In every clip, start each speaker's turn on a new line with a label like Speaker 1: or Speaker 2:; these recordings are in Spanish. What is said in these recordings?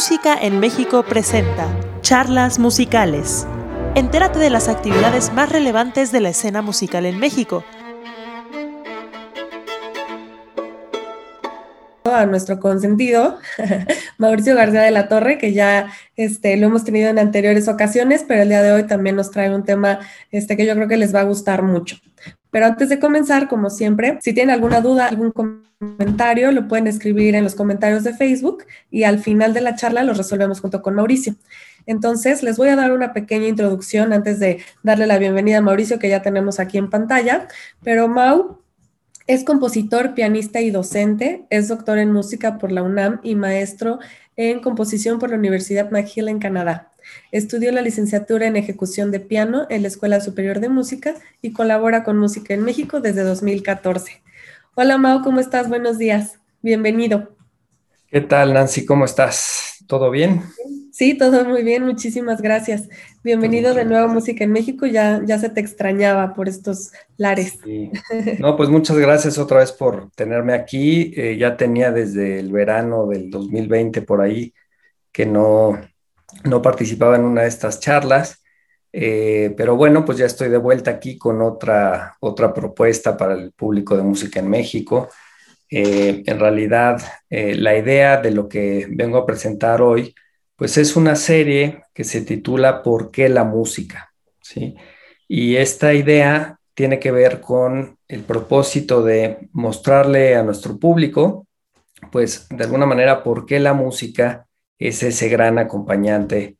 Speaker 1: Música en México presenta Charlas Musicales. Entérate de las actividades más relevantes de la escena musical en México.
Speaker 2: a nuestro consentido, Mauricio García de la Torre, que ya este, lo hemos tenido en anteriores ocasiones, pero el día de hoy también nos trae un tema este, que yo creo que les va a gustar mucho. Pero antes de comenzar, como siempre, si tienen alguna duda, algún comentario, lo pueden escribir en los comentarios de Facebook y al final de la charla los resolvemos junto con Mauricio. Entonces, les voy a dar una pequeña introducción antes de darle la bienvenida a Mauricio, que ya tenemos aquí en pantalla. Pero Mau es compositor, pianista y docente, es doctor en música por la UNAM y maestro en composición por la Universidad McGill en Canadá. Estudió la licenciatura en ejecución de piano en la Escuela Superior de Música y colabora con Música en México desde 2014. Hola Mao, ¿cómo estás? Buenos días. Bienvenido.
Speaker 3: ¿Qué tal, Nancy? ¿Cómo estás? ¿Todo bien?
Speaker 2: Sí, todo muy bien, muchísimas gracias. Bienvenido de nuevo a Música en México, ya, ya se te extrañaba por estos lares.
Speaker 3: No, pues muchas gracias otra vez por tenerme aquí. Eh, ya tenía desde el verano del 2020 por ahí que no, no participaba en una de estas charlas, eh, pero bueno, pues ya estoy de vuelta aquí con otra, otra propuesta para el público de música en México. Eh, en realidad, eh, la idea de lo que vengo a presentar hoy, pues es una serie que se titula ¿Por qué la música? ¿Sí? Y esta idea tiene que ver con el propósito de mostrarle a nuestro público, pues de alguna manera, por qué la música es ese gran acompañante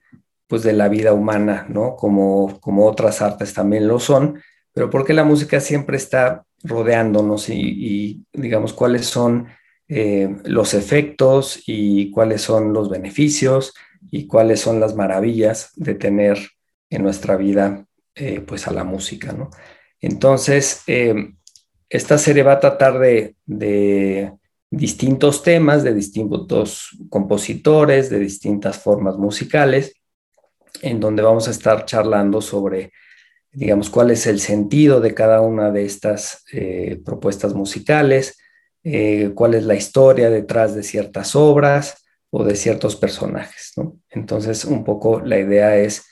Speaker 3: pues de la vida humana, ¿no? Como, como otras artes también lo son, pero porque la música siempre está rodeándonos y, digamos cuáles son eh, los efectos y cuáles son los beneficios y cuáles son las maravillas de tener en nuestra vida eh, pues a la música, ¿no? Entonces, eh, esta serie va a tratar de distintos temas de distintos compositores, de distintas formas musicales, en donde vamos a estar charlando sobre, digamos, cuál es el sentido de cada una de estas eh, propuestas musicales, eh, cuál es la historia detrás de ciertas obras o de ciertos personajes, Entonces, un poco la idea es,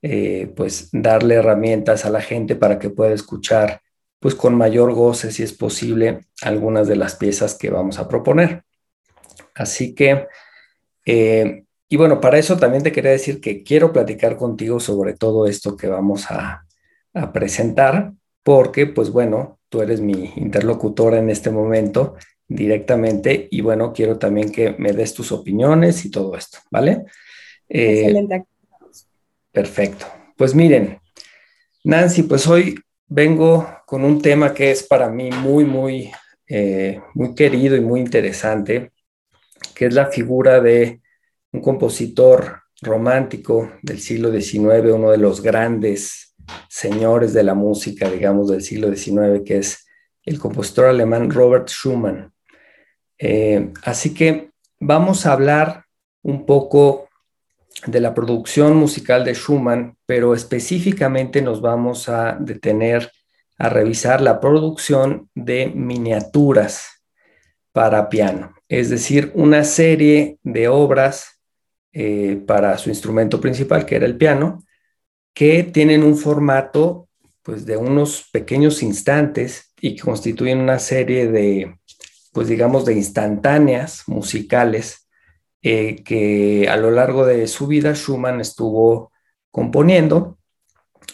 Speaker 3: eh, pues, darle herramientas a la gente para que pueda escuchar pues con mayor goce, si es posible, algunas de las piezas que vamos a proponer. Así que, eh, y bueno, para eso también te quería decir que quiero platicar contigo sobre todo esto que vamos a, a presentar, porque, pues bueno, tú eres mi interlocutora en este momento directamente y bueno, quiero también que me des tus opiniones y todo esto, ¿vale?
Speaker 2: Eh, Excelente.
Speaker 3: Perfecto. Pues miren, Nancy, pues hoy vengo con un tema que es para mí muy, muy, eh, muy querido y muy interesante, que es la figura de un compositor romántico del siglo XIX, uno de los grandes señores de la música, digamos, del siglo XIX, que es el compositor alemán Robert Schumann. Eh, así que vamos a hablar un poco de la producción musical de Schumann, pero específicamente nos vamos a detener a revisar la producción de miniaturas para piano, es decir, una serie de obras eh, para su instrumento principal, que era el piano, que tienen un formato pues, de unos pequeños instantes y que constituyen una serie de, pues digamos, de instantáneas musicales eh, que a lo largo de su vida Schumann estuvo componiendo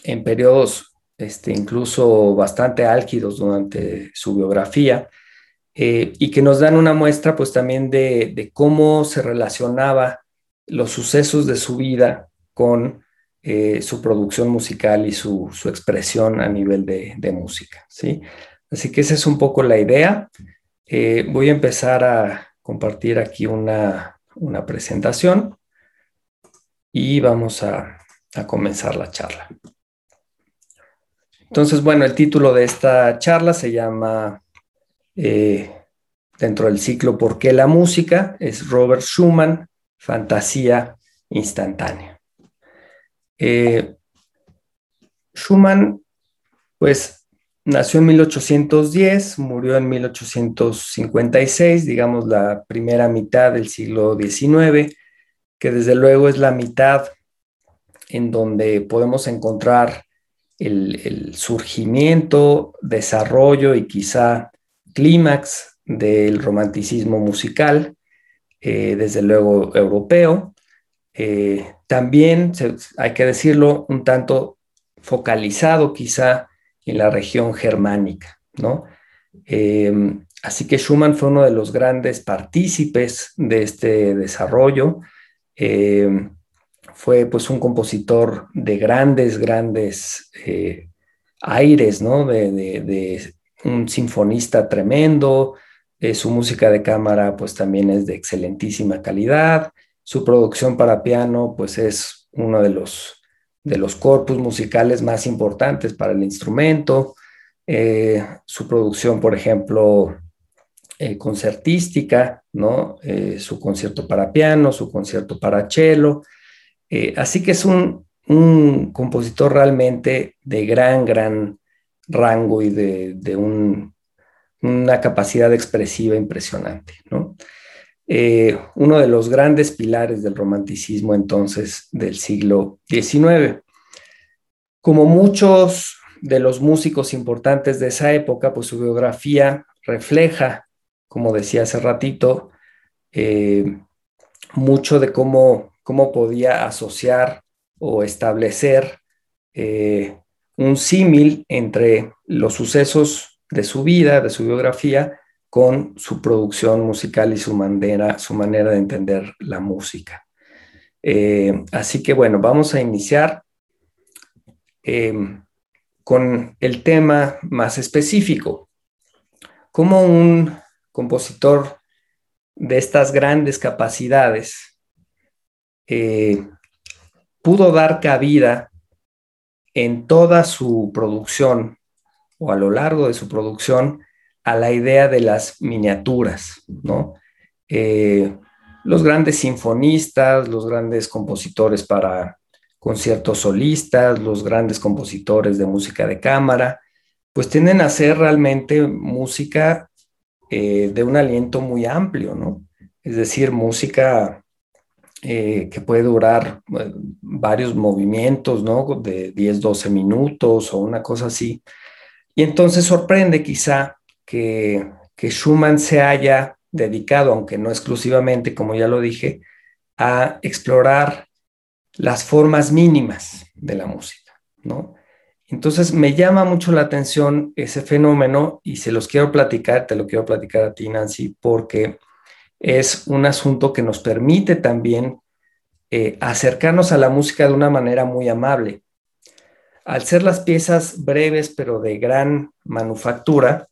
Speaker 3: en periodos este, incluso bastante álgidos durante su biografía eh, y que nos dan una muestra pues también de, cómo se relacionaba los sucesos de su vida con eh, su producción musical y su, expresión a nivel de, música. ¿sí? Así que esa es un poco la idea. voy a empezar a compartir aquí una, una presentación y vamos a, comenzar la charla. Entonces, bueno, el título de esta charla se llama, eh, dentro del ciclo ¿Por qué la música? Es Robert Schumann, Fantasía Instantánea. Eh, Schumann, pues Nació en 1810, murió en 1856, digamos la primera mitad del siglo XIX. que desde luego es la mitad en donde podemos encontrar el, surgimiento, desarrollo y quizá clímax del romanticismo musical, eh, desde luego europeo. Eh, también, hay que decirlo, un tanto focalizado quizá en la región germánica, ¿no? Em, así que Schumann fue uno de los grandes partícipes de este desarrollo. Em, fue pues un compositor de grandes, grandes eh, aires, ¿no? De, un sinfonista tremendo, eh, su música de cámara pues también es de excelentísima calidad, su producción para piano pues es uno de los, de los corpus musicales más importantes para el instrumento, eh, su producción por ejemplo concertística, ¿no? su concierto para piano, su concierto para cello, eh, así que es un, compositor realmente de gran, gran rango y de, una capacidad expresiva impresionante. Eh, uno de los grandes pilares del romanticismo entonces del siglo XIX. Como muchos de los músicos importantes de esa época, pues su biografía refleja, como decía hace ratito, eh, mucho de cómo cómo podía asociar o establecer eh, un símil entre los sucesos de su vida, de su biografía, con su producción musical y su manera, su manera de entender la música. Eh, así que bueno, vamos a iniciar em, con el tema más específico. ¿Cómo un compositor de estas grandes capacidades eh, pudo dar cabida en toda su producción o a lo largo de su producción a la idea de las miniaturas, ¿no? Eh, los grandes sinfonistas, los grandes compositores para conciertos solistas, los grandes compositores de música de cámara, pues tienden a hacer realmente música eh, de un aliento muy amplio, ¿no? Es decir, música eh, que puede durar varios movimientos, ¿no? De 10, 12 minutos o una cosa así. Y entonces sorprende quizá que, Schumann se haya dedicado, aunque no exclusivamente, como ya lo dije, a explorar las formas mínimas de la música, ¿no? Entonces me llama mucho la atención ese fenómeno y se los quiero platicar, te lo quiero platicar a ti, Nancy, porque es un asunto que nos permite también eh, acercarnos a la música de una manera muy amable. Al ser las piezas breves pero de gran manufactura,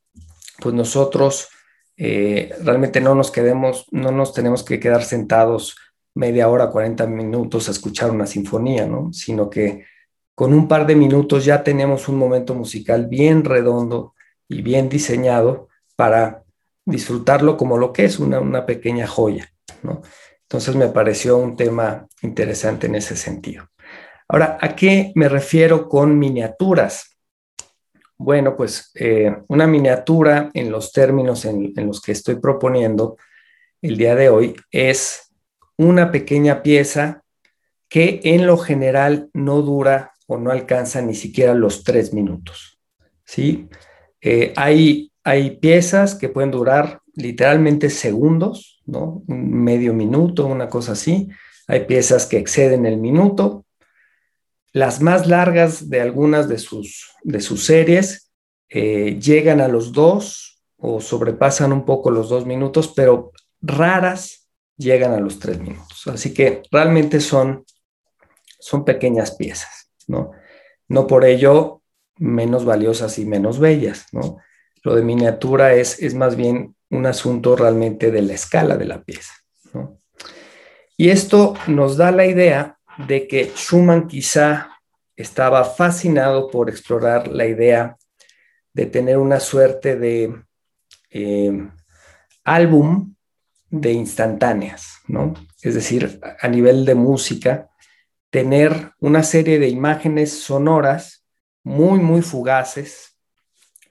Speaker 3: pues nosotros eh, realmente no nos quedemos, no nos tenemos que quedar sentados media hora, 40 minutos a escuchar una sinfonía, ¿no? Sino que con un par de minutos ya tenemos un momento musical bien redondo y bien diseñado para disfrutarlo como lo que es una, pequeña joya, ¿no? Entonces me pareció un tema interesante en ese sentido. Ahora, ¿a qué me refiero con miniaturas? Bueno, pues eh, una miniatura en los términos en, los que estoy proponiendo el día de hoy es una pequeña pieza que en lo general no dura o no alcanza ni siquiera los tres minutos. ¿sí? Eh, hay hay piezas que pueden durar literalmente segundos, ¿no? Un medio minuto, una cosa así. Hay piezas que exceden el minuto. Las más largas de algunas de sus, de sus series eh, llegan a los dos o sobrepasan un poco los dos minutos, pero raras llegan a los tres minutos. Así que realmente son, son pequeñas piezas, ¿no? No por ello menos valiosas y menos bellas, ¿no? Lo de miniatura es, es más bien un asunto realmente de la escala de la pieza. Y esto nos da la idea de que Schumann quizá estaba fascinado por explorar la idea de tener una suerte de eh, álbum de instantáneas, ¿no? Es decir, a nivel de música, tener una serie de imágenes sonoras muy, muy fugaces,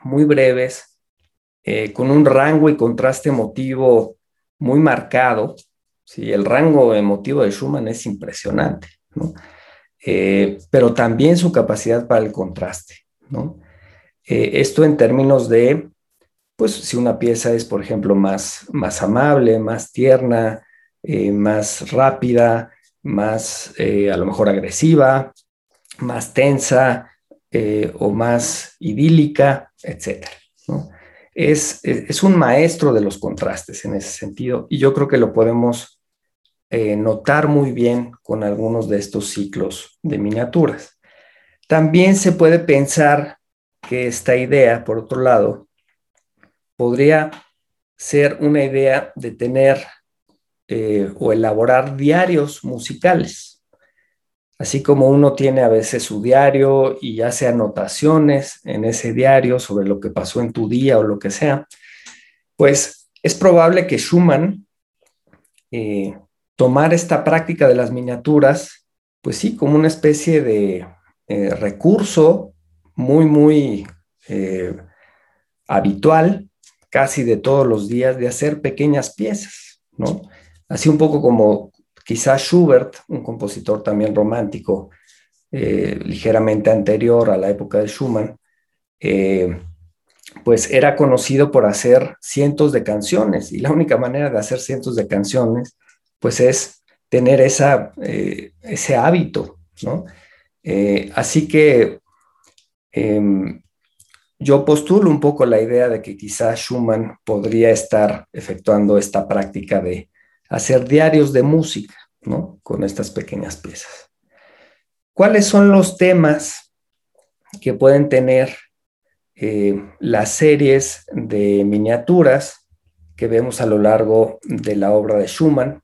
Speaker 3: muy breves, eh, con un rango y contraste emotivo muy marcado, ¿sí? El rango emotivo de Schumann es impresionante, Eh, pero también su capacidad para el contraste. Eh, esto en términos de, pues si una pieza es, por ejemplo, más, más amable, más tierna, eh, más rápida, más a lo mejor agresiva, más tensa o más idílica, etc. Es, es, un maestro de los contrastes en ese sentido y yo creo que lo podemos eh, notar muy bien con algunos de estos ciclos de miniaturas. También se puede pensar que esta idea, por otro lado, podría ser una idea de tener eh, o elaborar diarios musicales. Así como uno tiene a veces su diario y hace anotaciones en ese diario sobre lo que pasó en tu día o lo que sea, pues es probable que Schumann eh, tomar esta práctica de las miniaturas, pues sí, como una especie de eh, recurso muy, muy eh, habitual, casi de todos los días, de hacer pequeñas piezas, ¿no? Así un poco como quizás Schubert, un compositor también romántico, eh, ligeramente anterior a la época de Schumann, pues era conocido por hacer cientos de canciones y la única manera de hacer cientos de canciones pues es tener eh, ese hábito, ¿no? Eh, así que em, yo postulo un poco la idea de que quizás Schumann podría estar efectuando esta práctica de hacer diarios de música, ¿no? Con estas pequeñas piezas. ¿Cuáles son los temas que pueden tener eh, las series de miniaturas que vemos a lo largo de la obra de Schumann?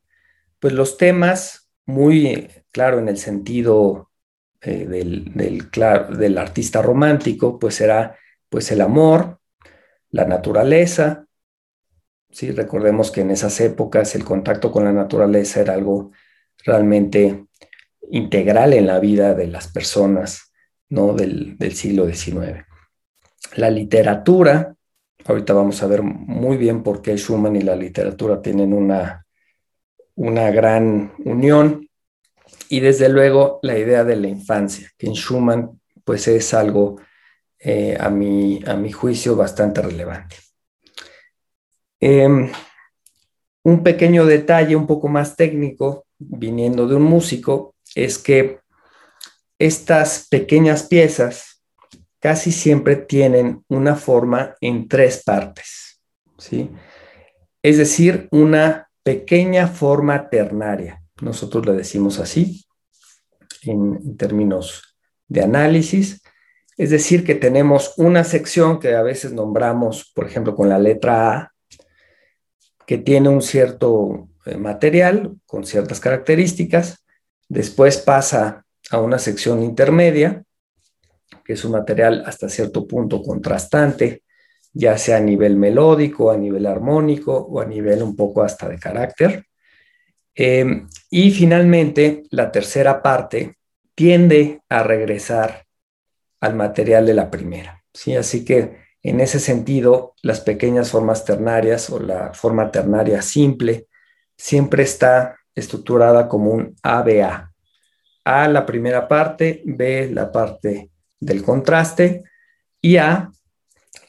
Speaker 3: Pues los temas, muy claro en el sentido eh, del, del, artista romántico, pues será pues el amor, la naturaleza, ¿sí? Recordemos que en esas épocas el contacto con la naturaleza era algo realmente integral en la vida de las personas ¿no? del, del siglo XIX. La literatura, ahorita vamos a ver muy bien por qué Schumann y la literatura tienen una una gran unión y desde luego la idea de la infancia, que en Schumann pues es algo eh, a, mi, a mi juicio bastante relevante. Em, un pequeño detalle un poco más técnico, viniendo de un músico, es que estas pequeñas piezas casi siempre tienen una forma en tres partes, ¿sí? Es decir, una pequeña forma ternaria. Nosotros le decimos así en, términos de análisis. Es decir, que tenemos una sección que a veces nombramos, por ejemplo, con la letra A, que tiene un cierto eh, material con ciertas características. Después pasa a una sección intermedia, que es un material hasta cierto punto contrastante, ya sea a nivel melódico, a nivel armónico o a nivel un poco hasta de carácter. Em, y finalmente, la tercera parte tiende a regresar al material de la primera. ¿sí? Así que en ese sentido, las pequeñas formas ternarias o la forma ternaria simple siempre está estructurada como un ABA. A la primera parte, B la parte del contraste y A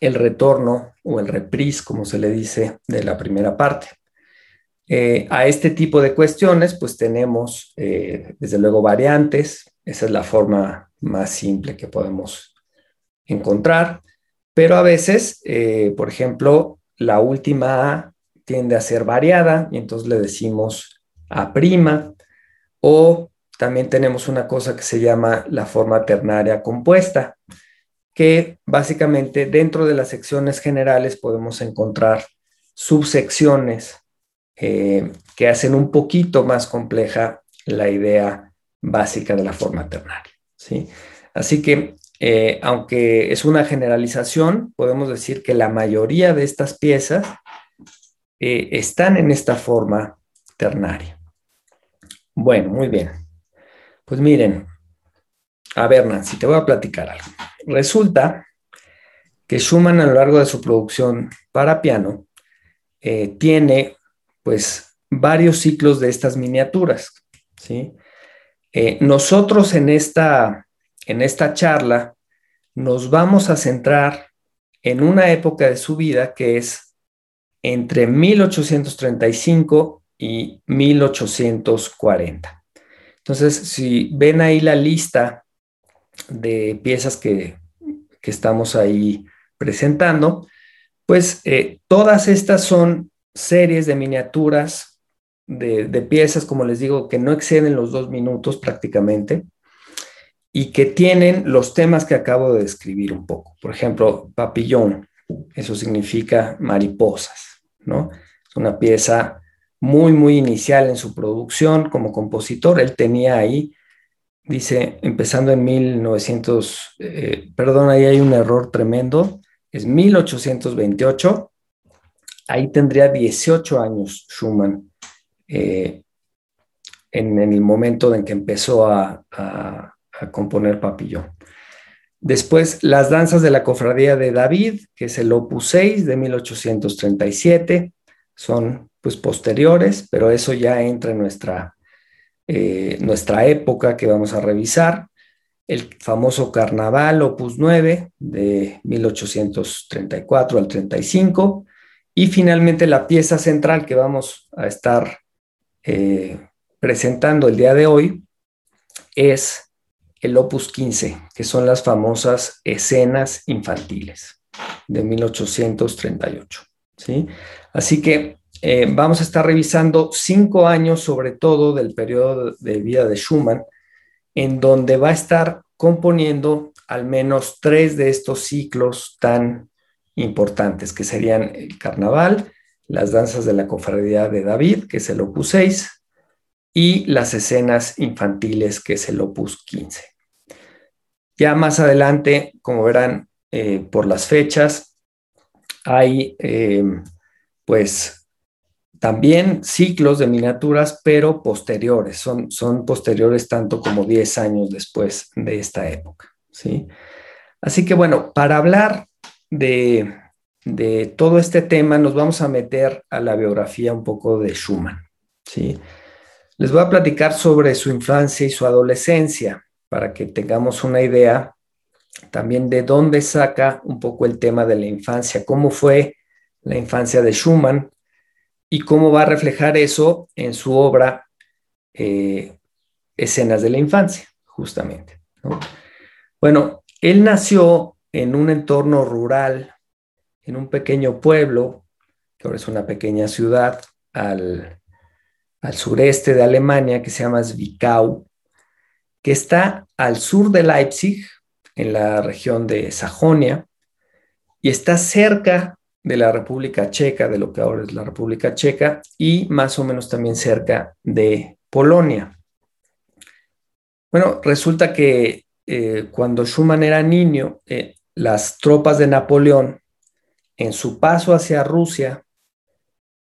Speaker 3: el retorno o el reprise, como se le dice, de la primera parte. Eh, a este tipo de cuestiones, pues tenemos, eh, desde luego, variantes. Esa es la forma más simple que podemos encontrar. Pero a veces, eh, por ejemplo, la última A tiende a ser variada y entonces le decimos A'. O también tenemos una cosa que se llama la forma ternaria compuesta que básicamente dentro de las secciones generales podemos encontrar subsecciones eh, que hacen un poquito más compleja la idea básica de la forma ternaria. ¿sí? Así que, eh, aunque es una generalización, podemos decir que la mayoría de estas piezas eh, están en esta forma ternaria. Bueno, muy bien. Pues miren, a ver, Nancy, te voy a platicar algo. Resulta que Schumann a lo largo de su producción para piano eh, tiene pues varios ciclos de estas miniaturas. ¿sí? Eh, nosotros en esta, en esta charla nos vamos a centrar en una época de su vida que es entre 1835 y 1840. Entonces, si ven ahí la lista de piezas que, estamos ahí presentando, pues eh, todas estas son series de miniaturas de, de, piezas, como les digo, que no exceden los dos minutos prácticamente y que tienen los temas que acabo de describir un poco. Por ejemplo, papillón, eso significa mariposas, ¿no? Es una pieza muy, muy inicial en su producción como compositor. Él tenía ahí dice, empezando en 1900, eh, perdón, ahí hay un error tremendo, es 1828, ahí tendría 18 años Schumann eh, en, el momento en que empezó a, componer Papillón. Después, las danzas de la cofradía de David, que es el opus 6 de 1837, son pues posteriores, pero eso ya entra en nuestra eh, nuestra época que vamos a revisar, el famoso Carnaval Opus 9 de 1834 al 35 y finalmente la pieza central que vamos a estar eh, presentando el día de hoy es el Opus 15, que son las famosas escenas infantiles de 1838. ¿sí? Así que eh, vamos a estar revisando cinco años, sobre todo del periodo de vida de Schumann, en donde va a estar componiendo al menos tres de estos ciclos tan importantes, que serían el carnaval, las danzas de la cofradía de David, que es el opus 6, y las escenas infantiles, que es el opus 15. Ya más adelante, como verán eh, por las fechas, hay eh, pues también ciclos de miniaturas, pero posteriores, son, son posteriores tanto como 10 años después de esta época. ¿sí? Así que bueno, para hablar de, de, todo este tema, nos vamos a meter a la biografía un poco de Schumann. ¿sí? Les voy a platicar sobre su infancia y su adolescencia para que tengamos una idea también de dónde saca un poco el tema de la infancia, cómo fue la infancia de Schumann y cómo va a reflejar eso en su obra eh, Escenas de la Infancia, justamente. Bueno, él nació en un entorno rural, en un pequeño pueblo, que ahora es una pequeña ciudad al, al sureste de Alemania, que se llama Zwickau, que está al sur de Leipzig, en la región de Sajonia, y está cerca de la República Checa, de lo que ahora es la República Checa, y más o menos también cerca de Polonia. Bueno, resulta que eh, cuando Schumann era niño, eh, las tropas de Napoleón, en su paso hacia Rusia,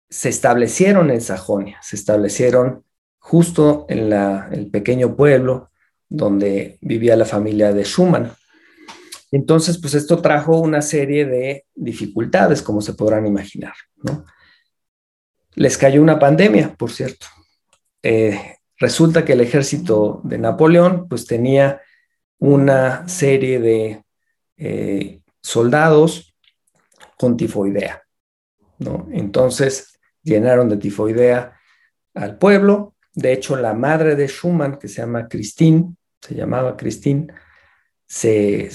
Speaker 3: se establecieron en Sajonia, se establecieron justo en el pequeño pueblo donde vivía la familia de Schumann. Entonces, pues esto trajo una serie de dificultades, como se podrán imaginar. Les cayó una pandemia, por cierto. Eh, resulta que el ejército de Napoleón, pues tenía una serie de eh, soldados con tifoidea. Entonces, llenaron de tifoidea al pueblo. De hecho, la madre de Schumann, que se llama Christine, se llamaba Christine, se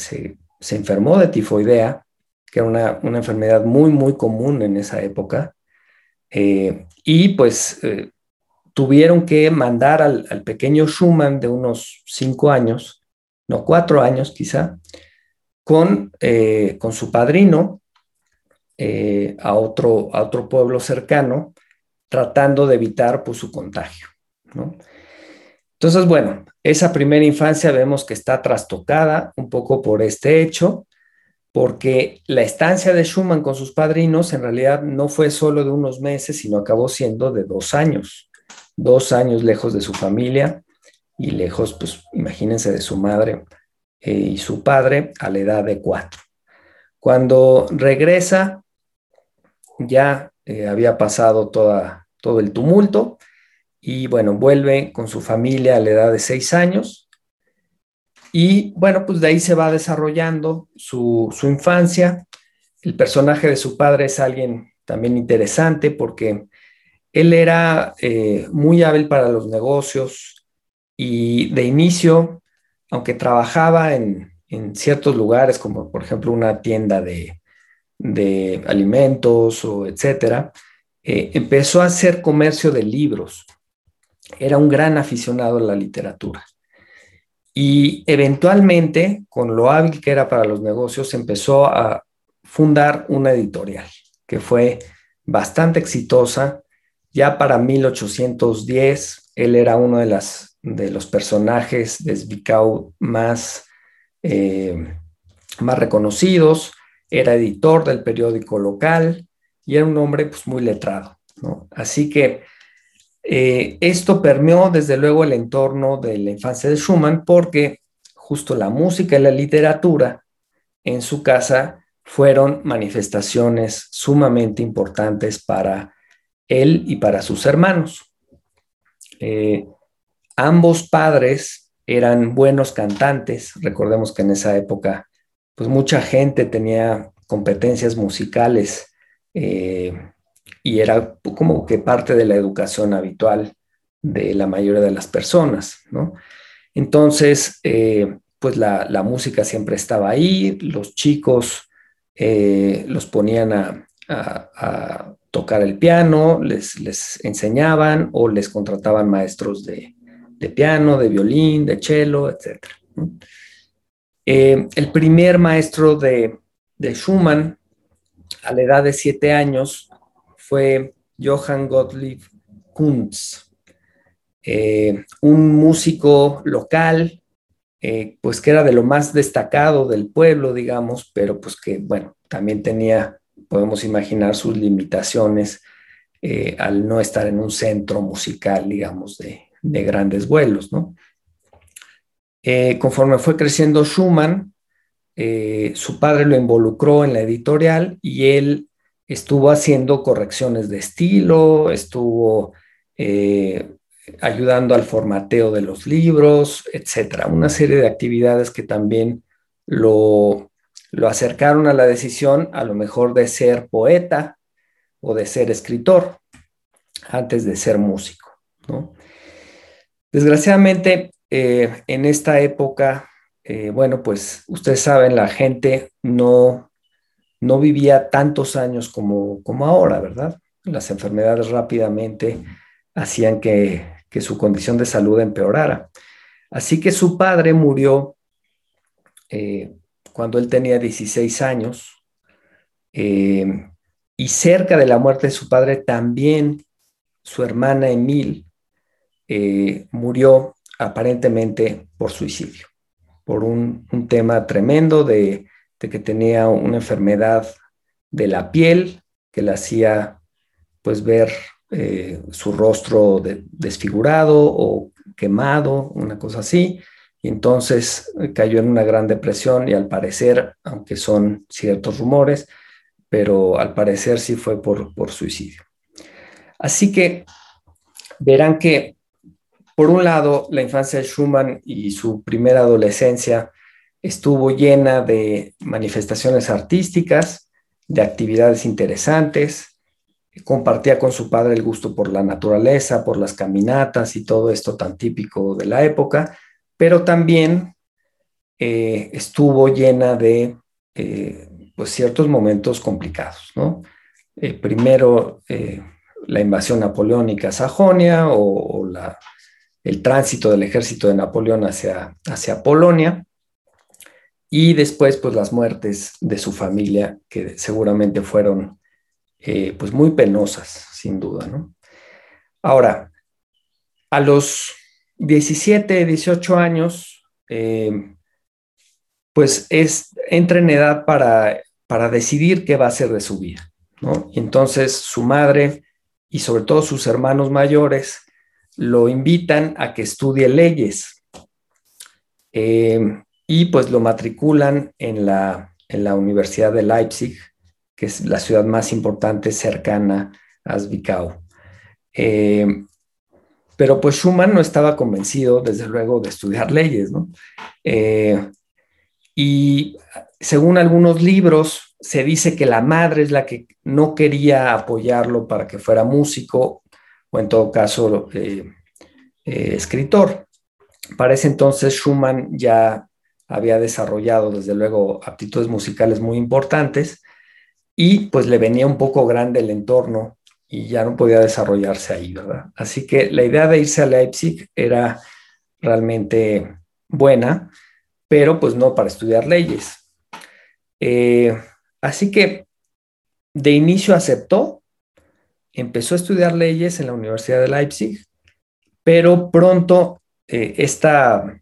Speaker 3: enfermó de tifoidea, que era una, enfermedad muy, muy común en esa época, eh, y pues eh, tuvieron que mandar al, pequeño Schumann de unos cinco años, no cuatro años quizá, con, eh, con su padrino a, otro, a otro pueblo cercano, tratando de evitar pues, su contagio. Entonces, bueno, esa primera infancia vemos que está trastocada un poco por este hecho, porque la estancia de Schumann con sus padrinos en realidad no fue solo de unos meses, sino acabó siendo de dos años, dos años lejos de su familia y lejos, pues imagínense, de su madre eh, y su padre a la edad de cuatro. Cuando regresa, ya eh, había pasado toda, todo el tumulto y bueno, vuelve con su familia a la edad de seis años y bueno, pues de ahí se va desarrollando su, infancia. El personaje de su padre es alguien también interesante porque él era eh, muy hábil para los negocios y de inicio, aunque trabajaba en, ciertos lugares, como por ejemplo una tienda de, alimentos o etcétera, eh, empezó a hacer comercio de libros. Era un gran aficionado a la literatura. Y eventualmente, con lo hábil que era para los negocios, empezó a fundar una editorial que fue bastante exitosa. Ya para 1810, él era uno de, las, de los personajes de Zwickau más, eh, más reconocidos. Era editor del periódico local y era un hombre pues, muy letrado. Así que eh, esto permeó desde luego el entorno de la infancia de Schumann porque justo la música y la literatura en su casa fueron manifestaciones sumamente importantes para él y para sus hermanos. Eh, ambos padres eran buenos cantantes. Recordemos que en esa época, pues mucha gente tenía competencias musicales eh, y era como que parte de la educación habitual de la mayoría de las personas, ¿no? Entonces, eh, pues la, música siempre estaba ahí, los chicos eh, los ponían a, tocar el piano, les, enseñaban o les contrataban maestros de, piano, de violín, de cello, etc. Eh, el primer maestro de, de Schumann, a la edad de siete años, fue Johann Gottlieb Kunz, eh, un músico local, eh, pues que era de lo más destacado del pueblo, digamos, pero pues que, bueno, también tenía, podemos imaginar, sus limitaciones eh, al no estar en un centro musical, digamos, de, de grandes vuelos, ¿no? conforme fue creciendo Schumann, su padre lo involucró en la editorial y él estuvo haciendo correcciones de estilo, estuvo eh, ayudando al formateo de los libros, etcétera. Una serie de actividades que también lo, lo acercaron a la decisión, a lo mejor de ser poeta o de ser escritor, antes de ser músico. Desgraciadamente, eh, en esta época, eh, bueno, pues ustedes saben, la gente no no vivía tantos años como, como ahora, ¿verdad? Las enfermedades rápidamente hacían que, su condición de salud empeorara. Así que su padre murió eh, cuando él tenía 16 años eh, y cerca de la muerte de su padre también su hermana Emil eh, murió aparentemente por suicidio, por un tema tremendo de que tenía una enfermedad de la piel que le hacía pues ver eh, su rostro desfigurado o quemado, una cosa así. Y entonces eh, cayó en una gran depresión y al parecer, aunque son ciertos rumores, pero al parecer sí fue por, por suicidio. Así que verán que, por un lado, la infancia de Schumann y su primera adolescencia estuvo llena de manifestaciones artísticas, de actividades interesantes, compartía con su padre el gusto por la naturaleza, por las caminatas y todo esto tan típico de la época, pero también eh, estuvo llena de eh, pues ciertos momentos complicados, ¿no? Eh, primero la invasión napoleónica a Sajonia o, el tránsito del ejército de Napoleón hacia, hacia Polonia, y después pues las muertes de su familia que seguramente fueron eh, pues muy penosas sin duda ¿no? ahora a los 17 18 años eh, pues es entra en edad para para decidir qué va a hacer de su vida ¿no? y entonces su madre y sobre todo sus hermanos mayores lo invitan a que estudie leyes eh, y pues lo matriculan en la, en la Universidad de Leipzig, que es la ciudad más importante cercana a Zwickau. Eh, pero pues Schumann no estaba convencido, desde luego, de estudiar leyes, ¿no? Eh, y según algunos libros, se dice que la madre es la que no quería apoyarlo para que fuera músico o en todo caso eh, escritor. Para ese entonces Schumann ya había desarrollado desde luego aptitudes musicales muy importantes y pues le venía un poco grande el entorno y ya no podía desarrollarse ahí, ¿verdad? Así que la idea de irse a Leipzig era realmente buena, pero pues no para estudiar leyes. Eh, así que de inicio aceptó, empezó a estudiar leyes en la Universidad de Leipzig, pero pronto eh, esta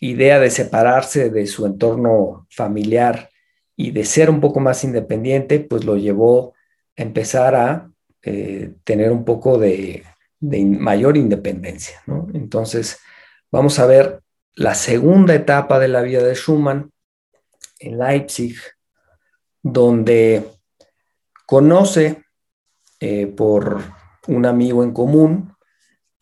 Speaker 3: idea de separarse de su entorno familiar y de ser un poco más independiente, pues lo llevó a empezar a eh, tener un poco de, mayor independencia. Entonces, vamos a ver la segunda etapa de la vida de Schumann en Leipzig, donde conoce eh, por un amigo en común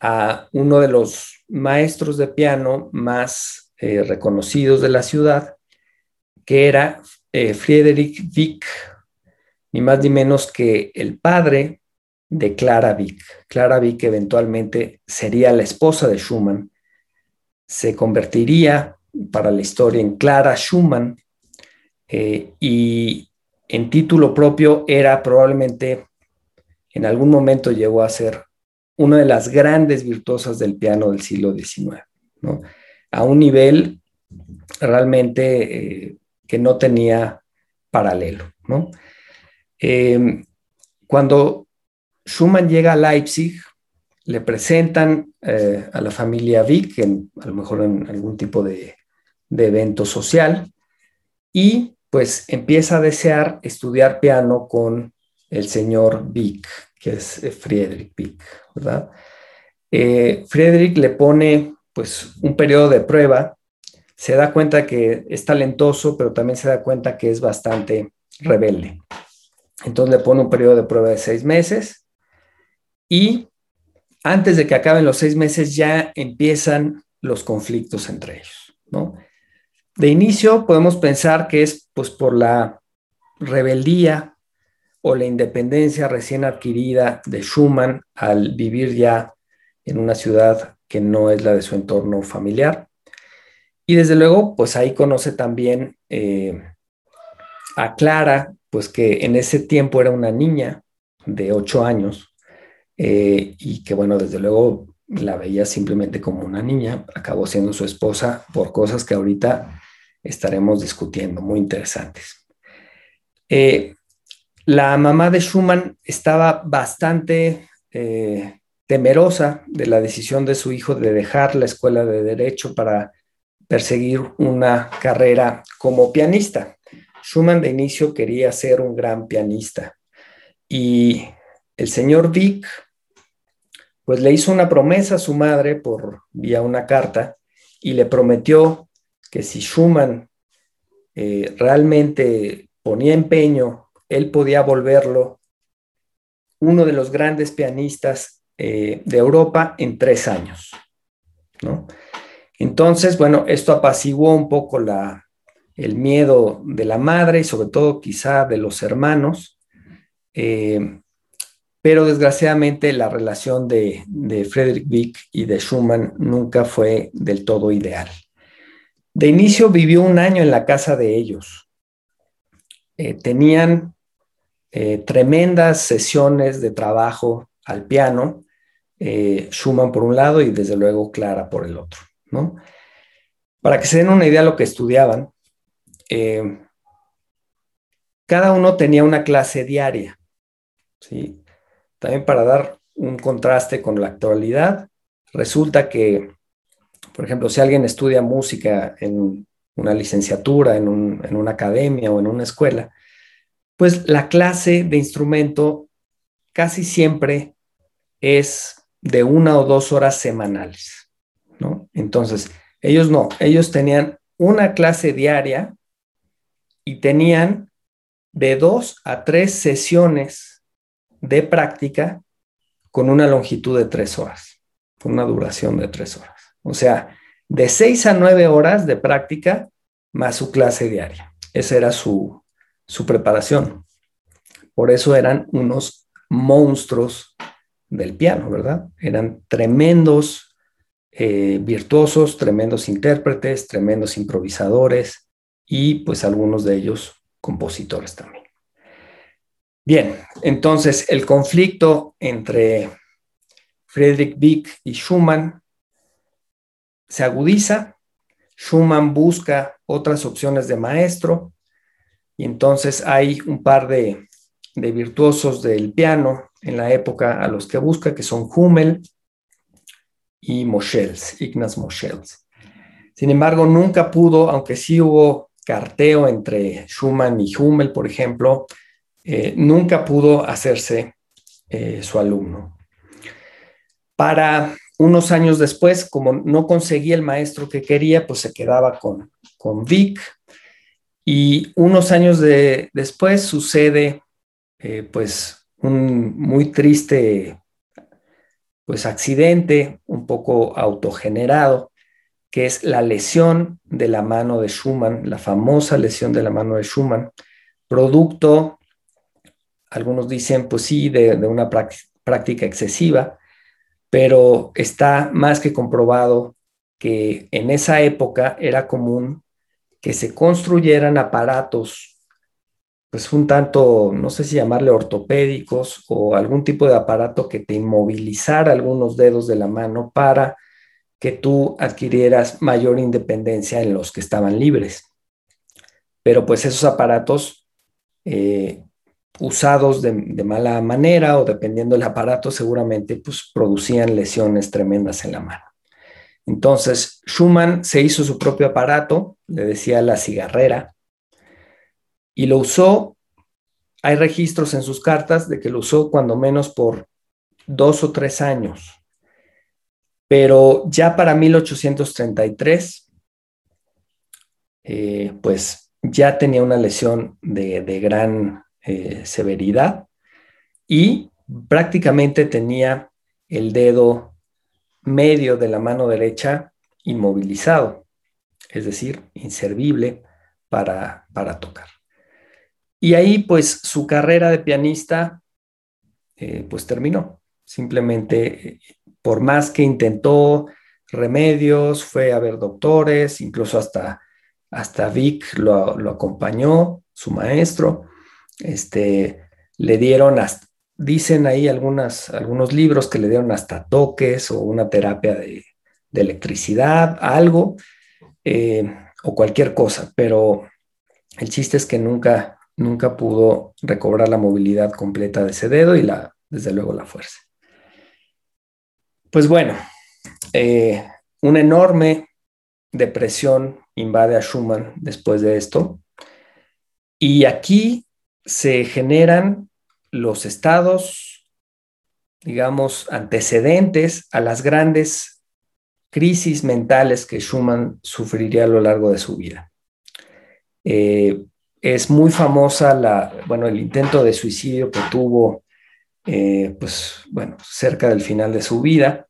Speaker 3: a uno de los maestros de piano más eh, reconocidos de la ciudad, que era Friedrich Wieck, ni más ni menos que el padre de Clara Wieck. Clara Wieck eventualmente sería la esposa de Schumann, se convertiría para la historia en Clara Schumann eh, y en título propio era probablemente, en algún momento llegó a ser una de las grandes virtuosas del piano del siglo XIX, a un nivel realmente eh, que no tenía paralelo. Eh, cuando Schumann llega a Leipzig, le presentan eh, a la familia Wieck, a lo mejor en algún tipo de, evento social, y pues empieza a desear estudiar piano con el señor Wieck, que es eh, Friedrich Wieck, ¿verdad? Friedrich le pone pues un periodo de prueba, se da cuenta que es talentoso, pero también se da cuenta que es bastante rebelde. Entonces le pone un periodo de prueba de seis meses y antes de que acaben los seis meses ya empiezan los conflictos entre ellos, ¿no? De inicio podemos pensar que es pues por la rebeldía o la independencia recién adquirida de Schumann al vivir ya en una ciudad que no es la de su entorno familiar. Y desde luego, pues ahí conoce también eh, a Clara, pues que en ese tiempo era una niña de ocho años, eh, y que bueno, desde luego la veía simplemente como una niña, acabó siendo su esposa por cosas que ahorita estaremos discutiendo, muy interesantes. Eh, la mamá de Schumann estaba bastante eh, temerosa de la decisión de su hijo de dejar la escuela de derecho para perseguir una carrera como pianista. Schumann de inicio quería ser un gran pianista y el señor Vick pues le hizo una promesa a su madre por vía una carta y le prometió que si Schumann eh, realmente ponía empeño, él podía volverlo uno de los grandes pianistas eh, de Europa en tres años. Entonces, bueno, esto apaciguó un poco la, el miedo de la madre y sobre todo quizá de los hermanos. Eh, pero desgraciadamente la relación de, de Friedrich Wieck y de Schumann nunca fue del todo ideal. De inicio vivió un año en la casa de ellos. Eh, tenían tremendas sesiones de trabajo al piano, eh, Schumann por un lado y desde luego Clara por el otro. ¿no? Para que se den una idea de lo que estudiaban, cada uno tenía una clase diaria. ¿sí? También para dar un contraste con la actualidad, resulta que, por ejemplo, si alguien estudia música en una licenciatura, en, una academia o en una escuela, pues la clase de instrumento casi siempre es de una o dos horas semanales, ¿no? Entonces, ellos no, ellos tenían una clase diaria y tenían de dos a tres sesiones de práctica con una longitud de tres horas, con una duración de tres horas. O sea, de seis a nueve horas de práctica más su clase diaria. Esa era su, su preparación. Por eso eran unos monstruos del piano, ¿verdad? Eran tremendos eh, virtuosos, tremendos intérpretes, tremendos improvisadores y pues algunos de ellos compositores también. Bien, entonces el conflicto entre Friedrich Wieck y Schumann se agudiza, Schumann busca otras opciones de maestro y entonces hay un par de, de virtuosos del piano en la época a los que busca, que son Hummel y Moschels, Ignaz Moschels. Sin embargo, nunca pudo, aunque sí hubo carteo entre Schumann y Hummel, por ejemplo, eh, nunca pudo hacerse eh, su alumno. Para unos años después, como no conseguía el maestro que quería, pues se quedaba con, con Vic. Y unos años después sucede eh, pues un muy triste pues accidente, un poco autogenerado, que es la lesión de la mano de Schumann, la famosa lesión de la mano de Schumann, producto algunos dicen, pues sí, de, una práctica excesiva, pero está más que comprobado que en esa época era común que se construyeran aparatos, pues un tanto, no sé si llamarle ortopédicos o algún tipo de aparato que te inmovilizara algunos dedos de la mano para que tú adquirieras mayor independencia en los que estaban libres. Pero pues esos aparatos eh, usados de, mala manera o dependiendo del aparato, seguramente pues, producían lesiones tremendas en la mano. Entonces, Schumann se hizo su propio aparato, le decía la cigarrera, y lo usó. Hay registros en sus cartas de que lo usó cuando menos por dos o tres años. Pero ya para 1833, eh, pues ya tenía una lesión de, de gran eh, severidad y prácticamente tenía el dedo medio de la mano derecha inmovilizado, es decir, inservible para, para tocar. Y ahí pues su carrera de pianista eh, pues terminó. Simplemente por más que intentó remedios, fue a ver doctores, incluso hasta, hasta Vic lo, lo acompañó, su maestro, este, le dieron, dicen ahí algunas, algunos libros que le dieron hasta toques o una terapia de, electricidad, algo, eh, o cualquier cosa, pero el chiste es que nunca, nunca pudo recobrar la movilidad completa de ese dedo y la, desde luego la fuerza. Pues bueno, eh, una enorme depresión invade a Schumann después de esto. Y aquí se generan los estados, digamos, antecedentes a las grandes crisis mentales que Schumann sufriría a lo largo de su vida. Eh, es muy famosa la, bueno, el intento de suicidio que tuvo, eh, pues, bueno, cerca del final de su vida,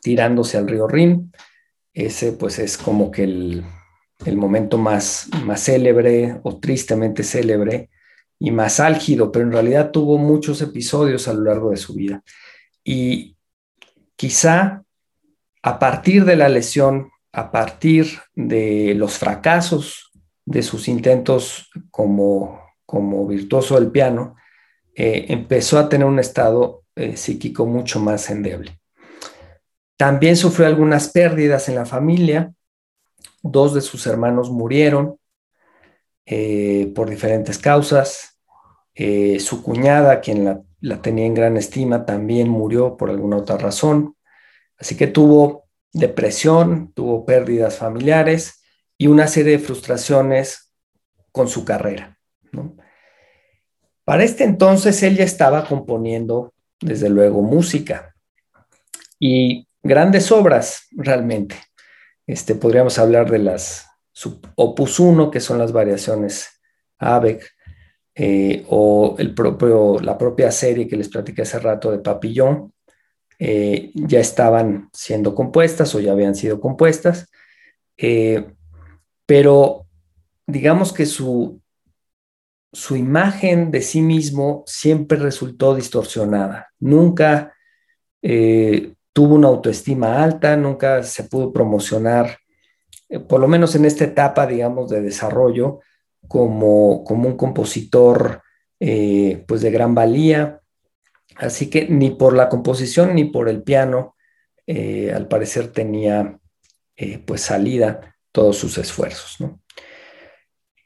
Speaker 3: tirándose al río Rin. Ese, pues, es como que el, el momento más, más célebre o tristemente célebre y más álgido, pero en realidad tuvo muchos episodios a lo largo de su vida. Y quizá a partir de la lesión, a partir de los fracasos de sus intentos como, como virtuoso del piano, eh, empezó a tener un estado eh, psíquico mucho más endeble. También sufrió algunas pérdidas en la familia. Dos de sus hermanos murieron eh, por diferentes causas. Su cuñada, quien la, tenía en gran estima, también murió por alguna otra razón. Así que tuvo depresión, tuvo pérdidas familiares y una serie de frustraciones con su carrera. Para este entonces él ya estaba componiendo, desde luego, música y grandes obras realmente. Este, podríamos hablar de las Opus 1, que son las variaciones ABEC, eh, o el propio, la propia serie que les platiqué hace rato de Papillon, eh, ya estaban siendo compuestas o ya habían sido compuestas, eh, pero digamos que su, su imagen de sí mismo siempre resultó distorsionada. Nunca tuvo una autoestima alta, nunca se pudo promocionar, por lo menos en esta etapa, digamos, de desarrollo, como, como un compositor eh, pues de gran valía. Así que ni por la composición ni por el piano, eh, al parecer tenía eh, pues salida todos sus esfuerzos.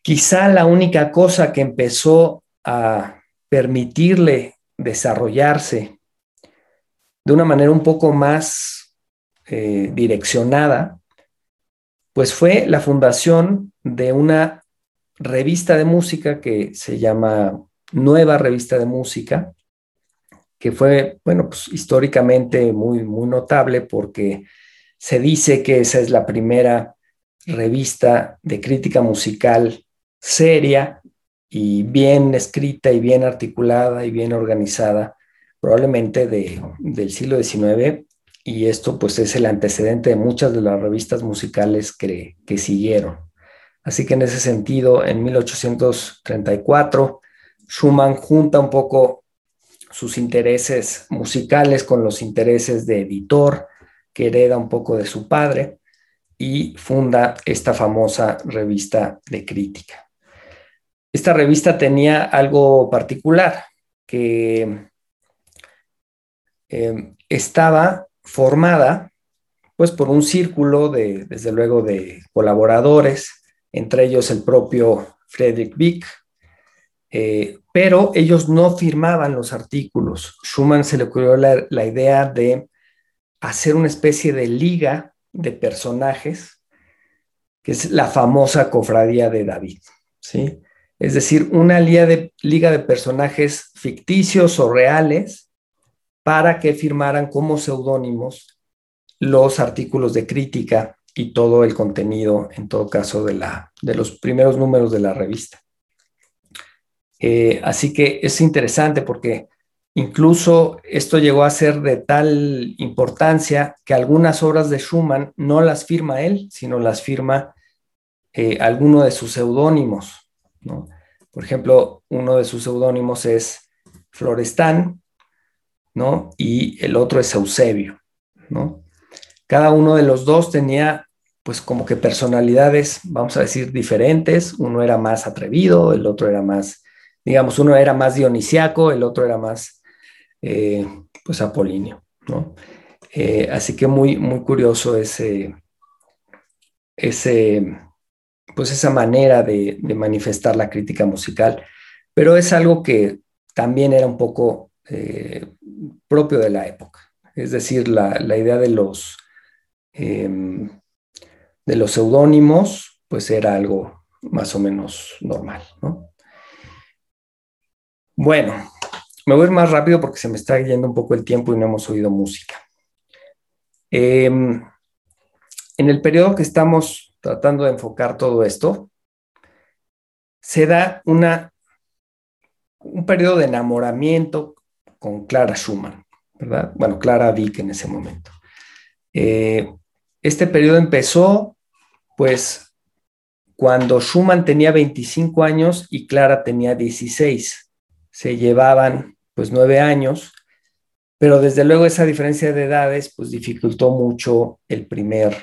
Speaker 3: Quizá la única cosa que empezó a permitirle desarrollarse de una manera un poco más direccionada, pues fue la fundación de una revista de música que se llama Nueva Revista de Música, que fue, bueno, pues históricamente muy, muy notable porque se dice que esa es la primera revista de crítica musical seria y bien escrita y bien articulada y bien organizada, probablemente de, del siglo XIX, y esto pues es el antecedente de muchas de las revistas musicales que, que siguieron. Así que en ese sentido, en 1834, Schumann junta un poco sus intereses musicales con los intereses de editor, que hereda un poco de su padre, y funda esta famosa revista de crítica. Esta revista tenía algo particular, que eh, estaba formada pues por un círculo de, desde luego, de colaboradores, entre ellos el propio Friedrich Wieck, eh, pero ellos no firmaban los artículos. Schumann se le ocurrió la, idea de hacer una especie de liga de personajes, que es la famosa cofradía de David, ¿sí? Es decir, una liga de, liga de personajes ficticios o reales para que firmaran como seudónimos los artículos de crítica y todo el contenido, en todo caso, de, la, de los primeros números de la revista. Eh, así que es interesante porque incluso esto llegó a ser de tal importancia que algunas obras de Schumann no las firma él, sino las firma eh, alguno de sus seudónimos. Por ejemplo, uno de sus seudónimos es Florestán, ¿no? Y el otro es Eusebio, ¿no? Cada uno de los dos tenía pues como que personalidades, vamos a decir, diferentes. Uno era más atrevido, el otro era más, digamos, uno era más dionisiaco, el otro era más, eh, pues, apolíneo, ¿no? Eh, así que muy, muy curioso ese, ese, pues esa manera de, manifestar la crítica musical, pero es algo que también era un poco eh, propio de la época. Es decir, la idea de los Em, de los seudónimos, pues era algo más o menos normal, ¿no? Bueno, me voy a ir más rápido porque se me está yendo un poco el tiempo y no hemos oído música. Em, en el periodo que estamos tratando de enfocar todo esto, se da una, un periodo de enamoramiento con Clara Schumann, ¿verdad? Bueno, Clara Vick en ese momento. Eh, este periodo empezó, pues, cuando Schumann tenía 25 años y Clara tenía 16. Se llevaban, pues, nueve años, pero desde luego esa diferencia de edades, pues, dificultó mucho el primer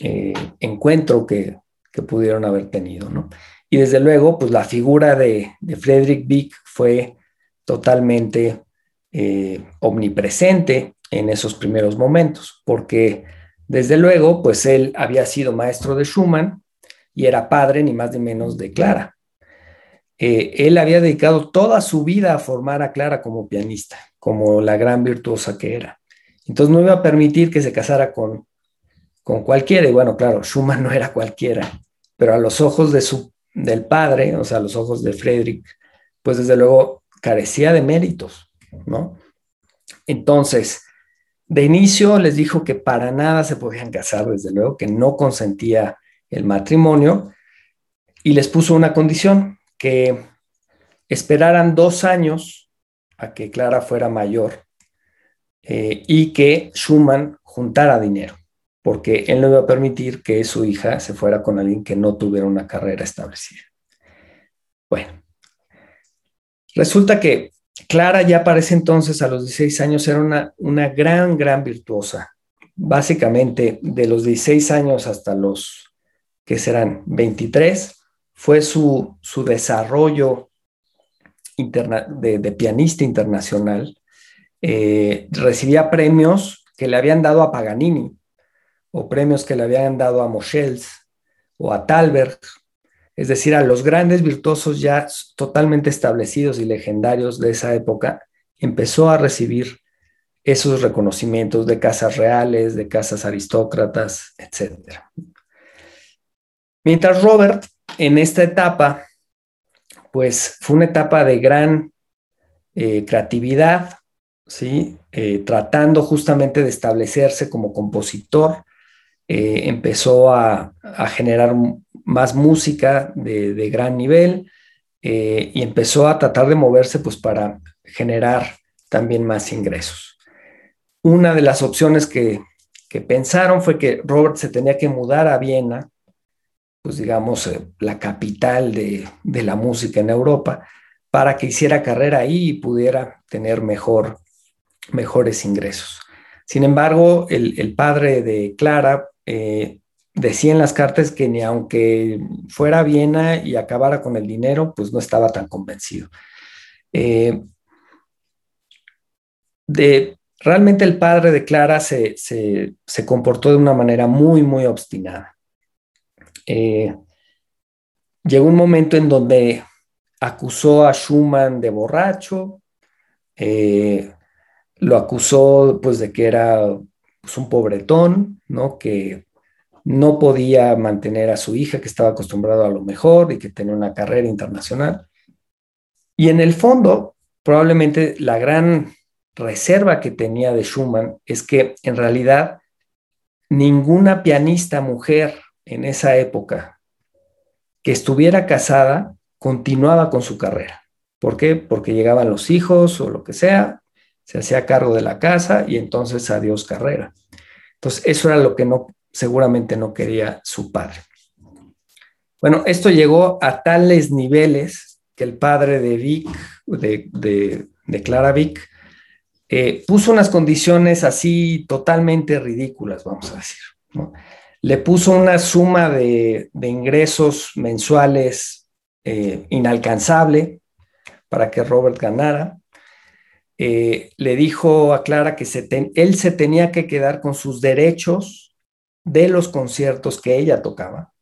Speaker 3: eh, encuentro que, pudieron haber tenido, ¿no? Y desde luego, pues, la figura de, de Friedrich Wieck fue totalmente eh, omnipresente en esos primeros momentos, porque desde luego, pues él había sido maestro de Schumann y era padre ni más ni menos de Clara. Eh, él había dedicado toda su vida a formar a Clara como pianista, como la gran virtuosa que era. Entonces no iba a permitir que se casara con, con cualquiera. Y bueno, claro, Schumann no era cualquiera, pero a los ojos de su, del padre, o sea, a los ojos de Friedrich, pues desde luego carecía de méritos, ¿no? Entonces, de inicio les dijo que para nada se podían casar, desde luego, que no consentía el matrimonio y les puso una condición, que esperaran dos años a que Clara fuera mayor eh, y que Schumann juntara dinero, porque él no iba a permitir que su hija se fuera con alguien que no tuviera una carrera establecida. Bueno, resulta que Clara ya para ese entonces, a los 16 años, era una, una gran, gran virtuosa. Básicamente, de los 16 años hasta los que serán 23, fue su, su desarrollo de, pianista internacional. Eh, recibía premios que le habían dado a Paganini o premios que le habían dado a Moschels o a Talberg, es decir, a los grandes virtuosos ya totalmente establecidos y legendarios de esa época, empezó a recibir esos reconocimientos de casas reales, de casas aristócratas, etc. Mientras Robert, en esta etapa, pues fue una etapa de gran eh, creatividad, ¿sí? Eh, tratando justamente de establecerse como compositor, eh, empezó a, generar más música de, gran nivel y empezó a tratar de moverse pues para generar también más ingresos. Una de las opciones que, que pensaron fue que Robert se tenía que mudar a Viena pues digamos, eh, la capital de, la música en Europa, para que hiciera carrera ahí y pudiera tener mejor, mejores ingresos. Sin embargo, el, padre de Clara eh, decía en las cartas que ni aunque fuera a Viena y acabara con el dinero, pues no estaba tan convencido. Eh, de, realmente el padre de Clara se, se comportó de una manera muy, muy obstinada. Eh, llegó un momento en donde acusó a Schumann de borracho, eh, lo acusó pues de que era pues, un pobretón, ¿no? Que no podía mantener a su hija, que estaba acostumbrado a lo mejor y que tenía una carrera internacional. Y en el fondo, probablemente la gran reserva que tenía de Schumann es que en realidad ninguna pianista mujer en esa época que estuviera casada continuaba con su carrera. ¿Por qué? Porque llegaban los hijos o lo que sea, se hacía cargo de la casa y entonces adiós carrera. Entonces, eso era lo que no, seguramente no quería su padre. Bueno, esto llegó a tales niveles que el padre de Vic, de, Clara Vic, eh, puso unas condiciones así totalmente ridículas, vamos a decir. Le puso una suma de, ingresos mensuales eh, inalcanzable para que Robert ganara. Eh, le dijo a Clara que él se tenía que quedar con sus derechos de los conciertos que ella tocaba,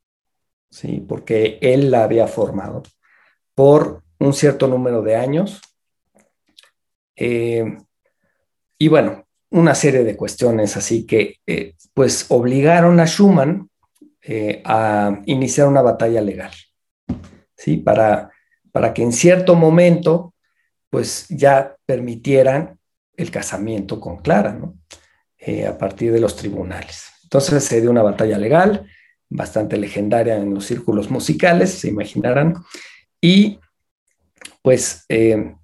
Speaker 3: ¿sí? porque él la había formado por un cierto número de años. Eh, y bueno, una serie de cuestiones así que eh, pues obligaron a Schumann eh, a iniciar una batalla legal, ¿sí? Para, para que en cierto momento pues ya permitieran el casamiento con Clara, ¿no? Eh, a partir de los tribunales. Entonces se dio una batalla legal bastante legendaria en los círculos musicales, se imaginarán, y pues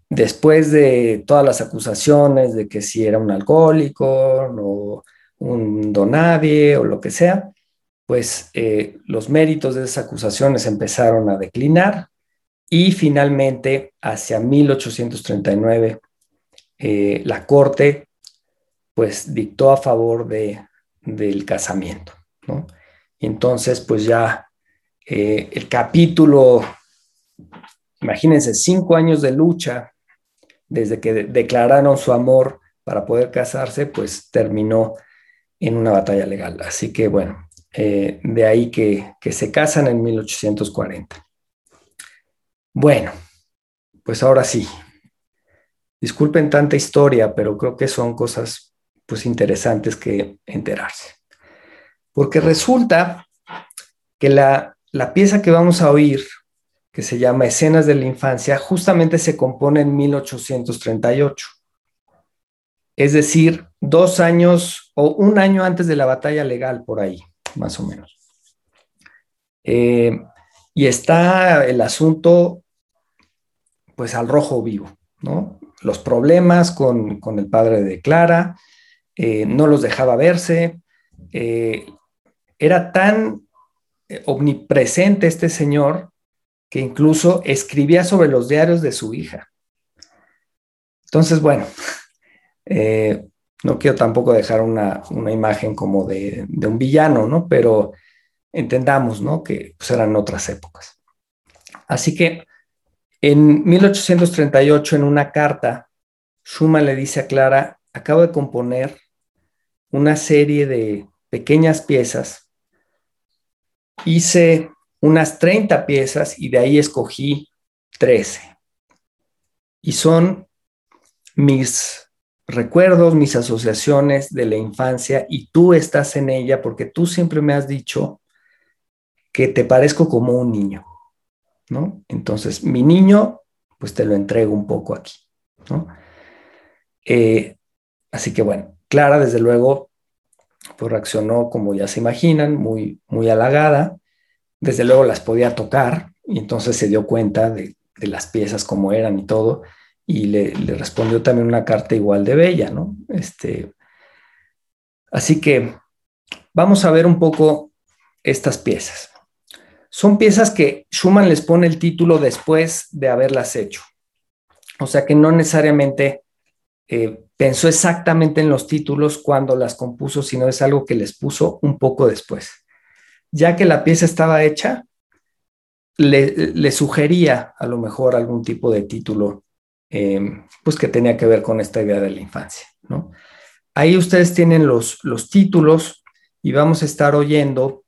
Speaker 3: después de todas las acusaciones de que si era un alcohólico o un donadie o lo que sea, pues eh, los méritos de esas acusaciones empezaron a declinar y finalmente hacia 1839 eh, la corte pues dictó a favor de, del casamiento. ¿no? Entonces pues ya eh, el capítulo, imagínense, cinco años de lucha desde que declararon su amor para poder casarse, pues terminó en una batalla legal. Así que bueno, eh, de ahí que, se casan en 1840. Bueno, pues ahora sí. Disculpen tanta historia, pero creo que son cosas pues interesantes que enterarse. Porque resulta que la, la pieza que vamos a oír que se llama Escenas de la Infancia, justamente se compone en 1838. Es decir, dos años o un año antes de la batalla legal, por ahí, más o menos. Eh, y está el asunto, pues al rojo vivo, ¿no? Los problemas con, el padre de Clara, eh, no los dejaba verse, eh, era tan omnipresente este señor que incluso escribía sobre los diarios de su hija. Entonces, bueno, no quiero tampoco dejar una, imagen como de, un villano, ¿no? Pero entendamos, ¿no? Que pues, eran otras épocas. Así que en 1838, en una carta, Schumann le dice a Clara, acabo de componer una serie de pequeñas piezas, hice unas 30 piezas y de ahí escogí 13. Y son mis recuerdos, mis asociaciones de la infancia y tú estás en ella porque tú siempre me has dicho que te parezco como un niño, ¿no? Entonces, mi niño, pues te lo entrego un poco aquí, ¿no? Eh, así que bueno, Clara, desde luego, pues reaccionó como ya se imaginan, muy, muy halagada. Desde luego las podía tocar y entonces se dio cuenta de, las piezas como eran y todo y le, respondió también una carta igual de bella, ¿no? Este, así que vamos a ver un poco estas piezas. Son piezas que Schumann les pone el título después de haberlas hecho. O sea que no necesariamente eh, pensó exactamente en los títulos cuando las compuso, sino es algo que les puso un poco después. Ya que la pieza estaba hecha, le, sugería a lo mejor algún tipo de título eh, pues que tenía que ver con esta idea de la infancia, ¿no? Ahí ustedes tienen los, los títulos y vamos a estar oyendo,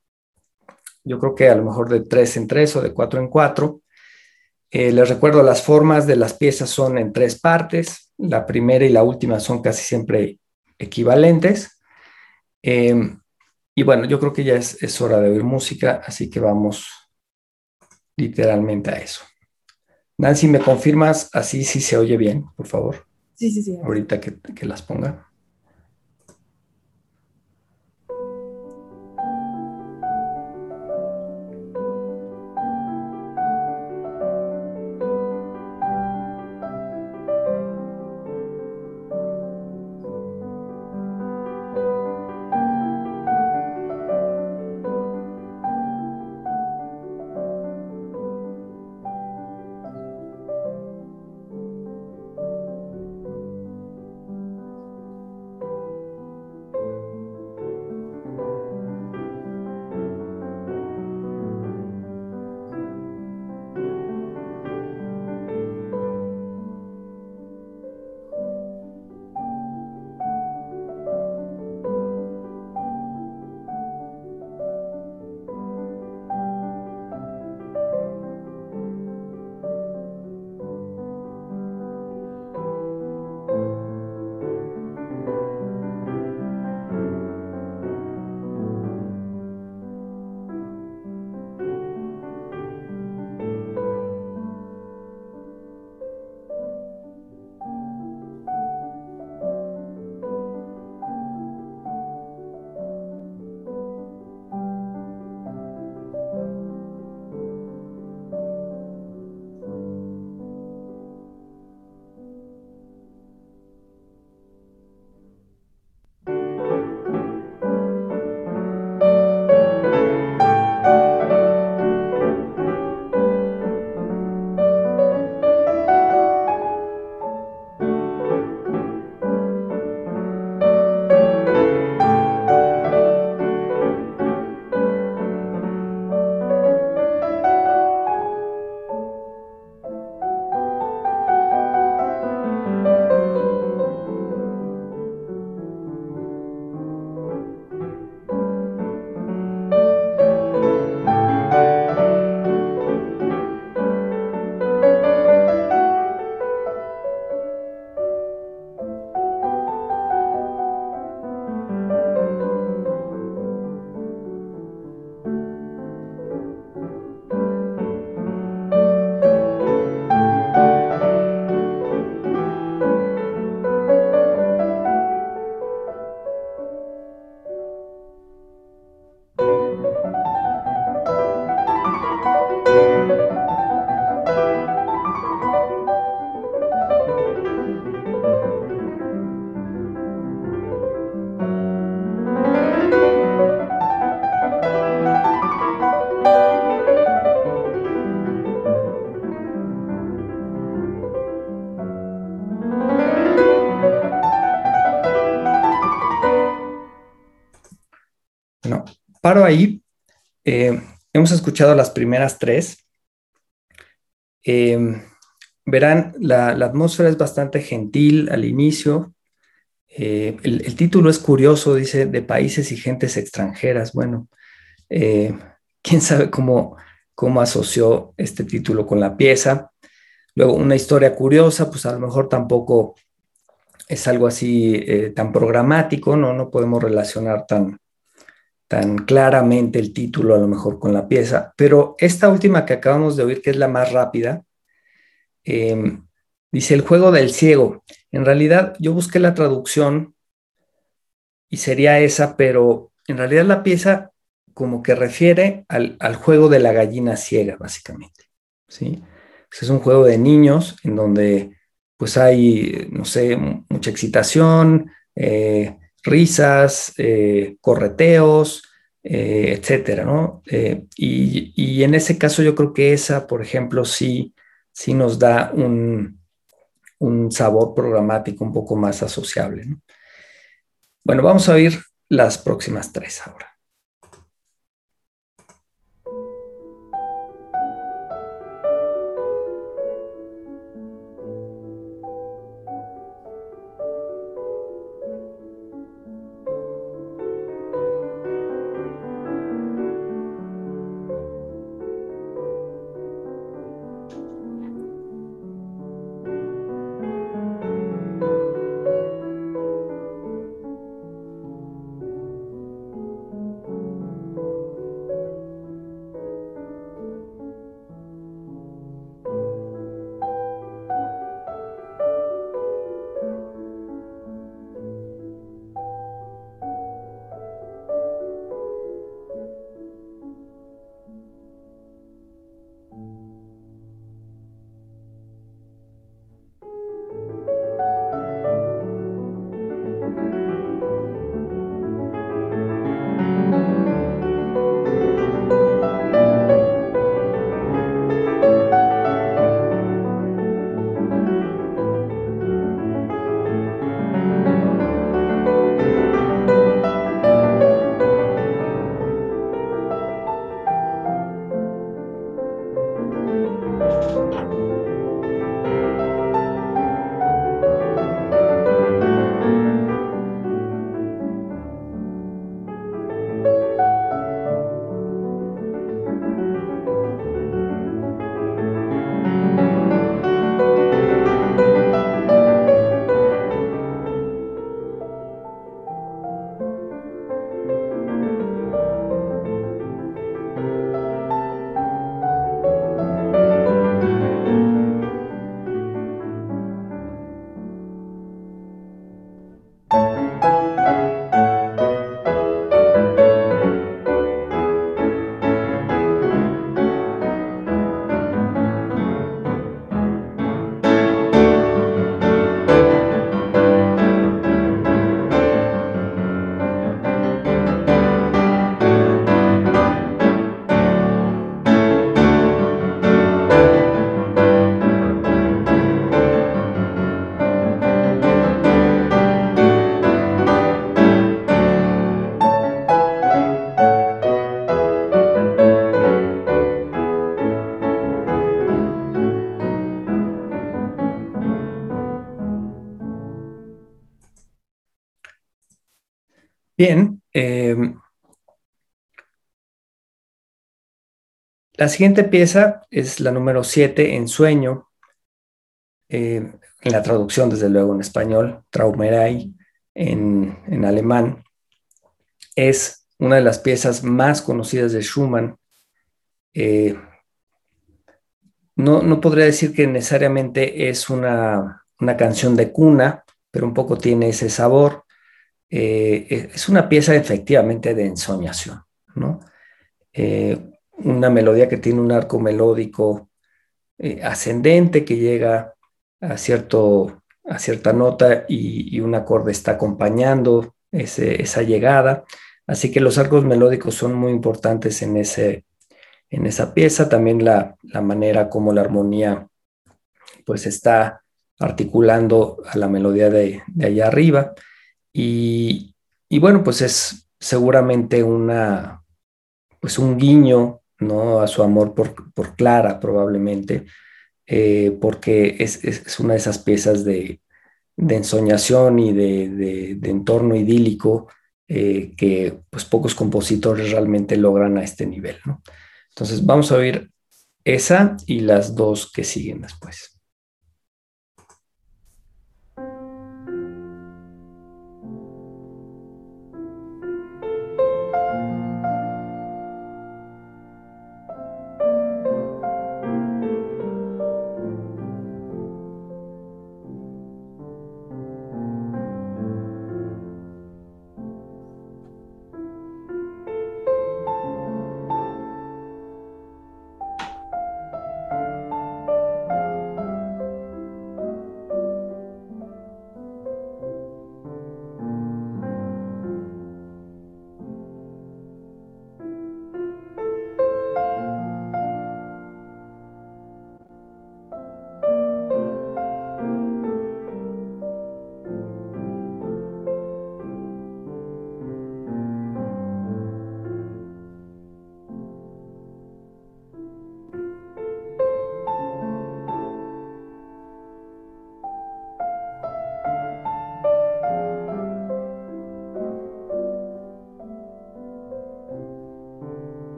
Speaker 3: yo creo que a lo mejor de tres en tres o de cuatro en cuatro. Eh, les recuerdo, las formas de las piezas son en tres partes, la primera y la última son casi siempre equivalentes. Eh, y bueno, yo creo que ya es, es hora de oír música, así que vamos literalmente a eso. Nancy, ¿me confirmas así si se oye bien, por favor?
Speaker 2: Sí, sí, sí.
Speaker 3: Ahorita que, que las ponga. Paro ahí. Eh, hemos escuchado las primeras tres. Em, verán, la, atmósfera es bastante gentil al inicio. Eh, el, título es curioso, dice, de países y gentes extranjeras. Bueno, eh, quién sabe cómo, cómo asoció este título con la pieza. Luego, una historia curiosa, pues a lo mejor tampoco es algo así eh, tan programático, ¿no? No podemos relacionar tan, tan claramente el título a lo mejor con la pieza, pero esta última que acabamos de oír, que es la más rápida, em, dice el juego del ciego. En realidad yo busqué la traducción y sería esa, pero en realidad la pieza como que refiere al, al juego de la gallina ciega, básicamente. ¿sí? Es un juego de niños en donde pues hay, no sé, mucha excitación, eh, risas, eh, correteos, eh, etcétera, ¿no? Y, en ese caso yo creo que esa, por ejemplo, sí, sí nos da un, un sabor programático un poco más asociable, ¿no? Bueno, vamos a oír las próximas tres ahora. Bien. Em, la siguiente pieza es la número 7 en sueño. Em, en la traducción, desde luego, en español, Traumerei en, en alemán. Es una de las piezas más conocidas de Schumann. Eh, no, no, podría decir que necesariamente es una, una, canción de cuna, pero un poco tiene ese sabor. Eh, eh, es una pieza efectivamente de ensoñación, ¿no? Eh, una melodía que tiene un arco melódico ascendente que llega a, cierto, a cierta nota y, un acorde está acompañando esa llegada. Así que los arcos melódicos son muy importantes en, ese, en esa pieza. También la, manera como la armonía pues está articulando a la melodía de, de allá arriba. Y, bueno, pues es seguramente una, pues un guiño ¿no? a su amor por, Clara probablemente, eh, porque es, una de esas piezas de, ensoñación y de, entorno idílico eh, que pues pocos compositores realmente logran a este nivel. Entonces vamos a oír esa y las dos que siguen después.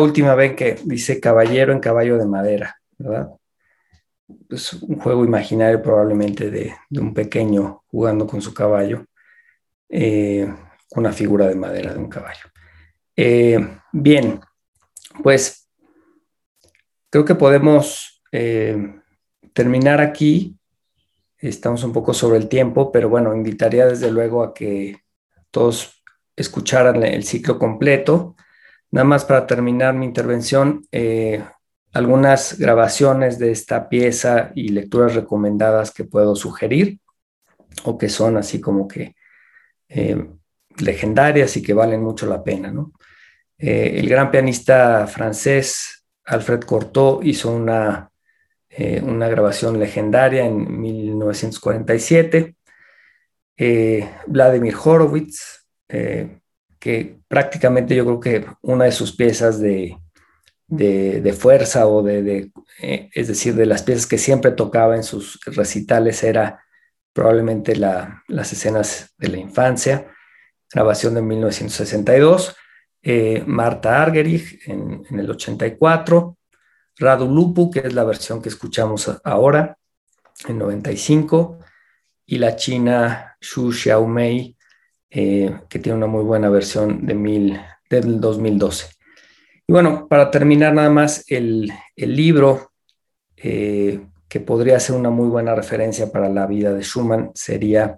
Speaker 3: Última vez que dice caballero en caballo de madera, ¿verdad? Es un juego imaginario probablemente de, un pequeño jugando con su caballo, eh, una figura de madera de un caballo. Eh, bien, pues creo que podemos terminar aquí. Estamos un poco sobre el tiempo, pero bueno, invitaría desde luego a que todos escucharan el ciclo completo. Nada más para terminar mi intervención, eh, algunas grabaciones de esta pieza y lecturas recomendadas que puedo sugerir o que son así como que eh, legendarias y que valen mucho la pena. Eh, el gran pianista francés Alfred Cortot hizo una, una grabación legendaria en 1947. Vladimir Horowitz, que prácticamente yo creo que una de sus piezas de, de, fuerza o de, eh, es decir, de las piezas que siempre tocaba en sus recitales era probablemente las escenas de la infancia, grabación de 1962, eh, Marta Argerich en, el 84, Radu Lupu, que es la versión que escuchamos ahora, en 95, y la china Xu Xiaomei, eh, que tiene una muy buena versión de mil, del 2012. Y bueno, para terminar nada más, el, libro eh, que podría ser una muy buena referencia para la vida de Schumann sería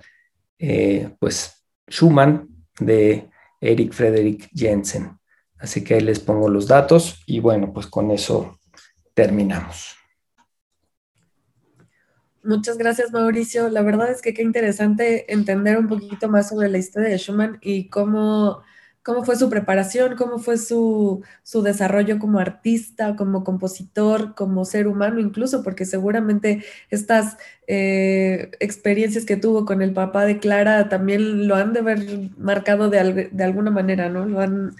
Speaker 3: eh, pues Schumann de Eric Frederick Jensen. Así que ahí les pongo los datos y bueno, pues con eso terminamos.
Speaker 2: Muchas gracias, Mauricio. La verdad es que qué interesante entender un poquito más sobre la historia de Schumann y cómo cómo fue su preparación, cómo fue su, desarrollo como artista, como compositor, como ser humano incluso, porque seguramente estas eh, experiencias que tuvo con el papá de Clara también lo han de haber marcado de, alguna manera, ¿no? Lo han,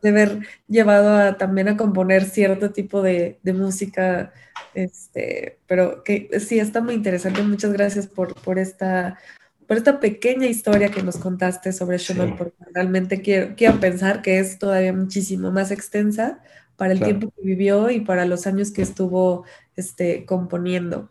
Speaker 2: de haber llevado también a componer cierto tipo de, música, este, pero que sí, está muy interesante. Muchas gracias por, por esta por esta pequeña historia que nos contaste sobre Schumann, porque realmente quiero, quiero, pensar que es todavía muchísimo más extensa para el tiempo que vivió y para los años que estuvo este, componiendo.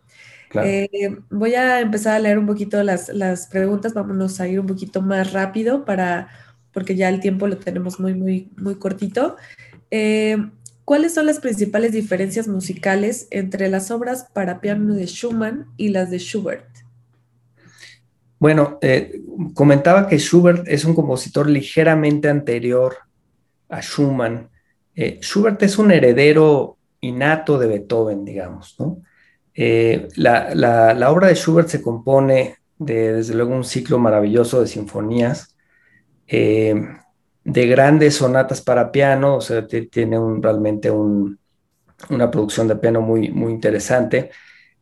Speaker 2: Eh, voy a empezar a leer un poquito las, las, preguntas, vámonos a ir un poquito más rápido para, porque ya el tiempo lo tenemos muy, muy, muy cortito. Eh, ¿Cuáles son las principales diferencias musicales entre las obras para piano de Schumann y las de Schubert?
Speaker 3: Bueno, eh, comentaba que Schubert es un compositor ligeramente anterior a Schumann. Eh, Schubert es un heredero innato de Beethoven, digamos. Eh, la, obra de Schubert se compone de, desde luego, un ciclo maravilloso de sinfonías, de grandes sonatas para piano, o sea, tiene realmente una producción de piano muy, muy interesante.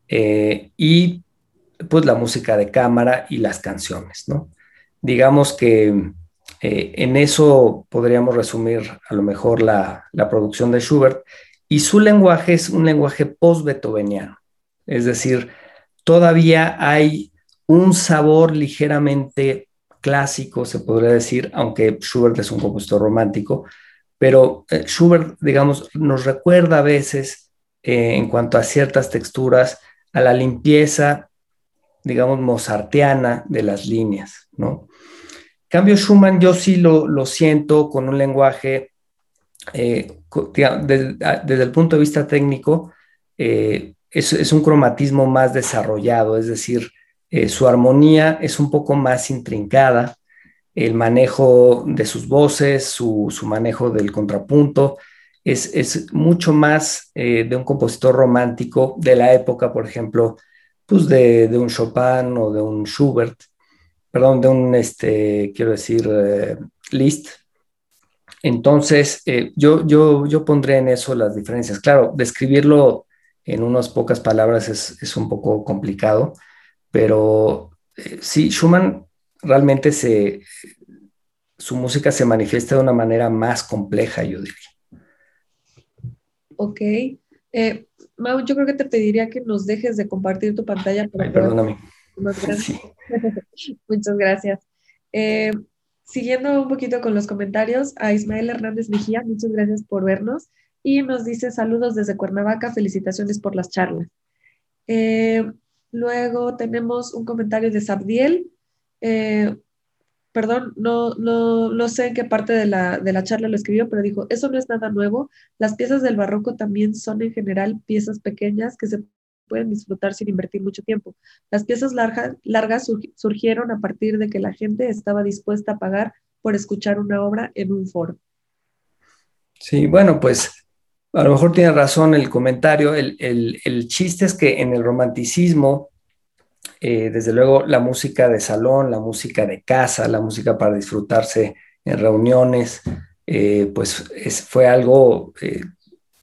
Speaker 3: y pues la música de cámara y las canciones, ¿no? Digamos que eh, en eso podríamos resumir a lo mejor la, producción de Schubert y su lenguaje es un lenguaje post-beethoveniano, es decir, todavía hay un sabor ligeramente clásico, se podría decir, aunque Schubert es un compositor romántico, pero eh, Schubert, digamos, nos recuerda a veces eh, en cuanto a ciertas texturas, a la limpieza digamos, mozartiana de las líneas, ¿no? Cambio Schumann, yo sí lo, siento con un lenguaje, eh, desde, el punto de vista técnico, eh, es, un cromatismo más desarrollado, es decir, eh, su armonía es un poco más intrincada, el manejo de sus voces, su, manejo del contrapunto, es, es mucho más de un compositor romántico de la época, por ejemplo, pues de, un Chopin o de un Schubert, perdón, de un, este, quiero decir, eh, Liszt. Entonces, eh, yo, yo, yo pondré en eso las diferencias. Claro, describirlo en unas pocas palabras es, un poco complicado, pero eh, sí, Schumann realmente se, su música se manifiesta de una manera más compleja, yo diría.
Speaker 2: Ok. Mau, yo creo que te pediría que nos dejes de compartir tu pantalla.
Speaker 3: Para perdóname.
Speaker 2: Muchas gracias. Eh, siguiendo un poquito con los comentarios, a Ismael Hernández Mejía, muchas gracias por vernos. Y nos dice saludos desde Cuernavaca, felicitaciones por las charlas. Eh, luego tenemos un comentario de Sabdiel. Eh, perdón, no, no, sé en qué parte de la, de la charla lo escribió, pero dijo, eso no es nada nuevo. Las piezas del barroco también son en general piezas pequeñas que se pueden disfrutar sin invertir mucho tiempo. Las piezas largas surgieron a partir de que la gente estaba dispuesta a pagar por escuchar una obra en un foro.
Speaker 3: Sí, bueno, pues a lo mejor tiene razón el comentario. El, el chiste es que en el romanticismo eh, desde luego la música de salón, la música de casa, la música para disfrutarse en reuniones, eh, pues fue algo eh,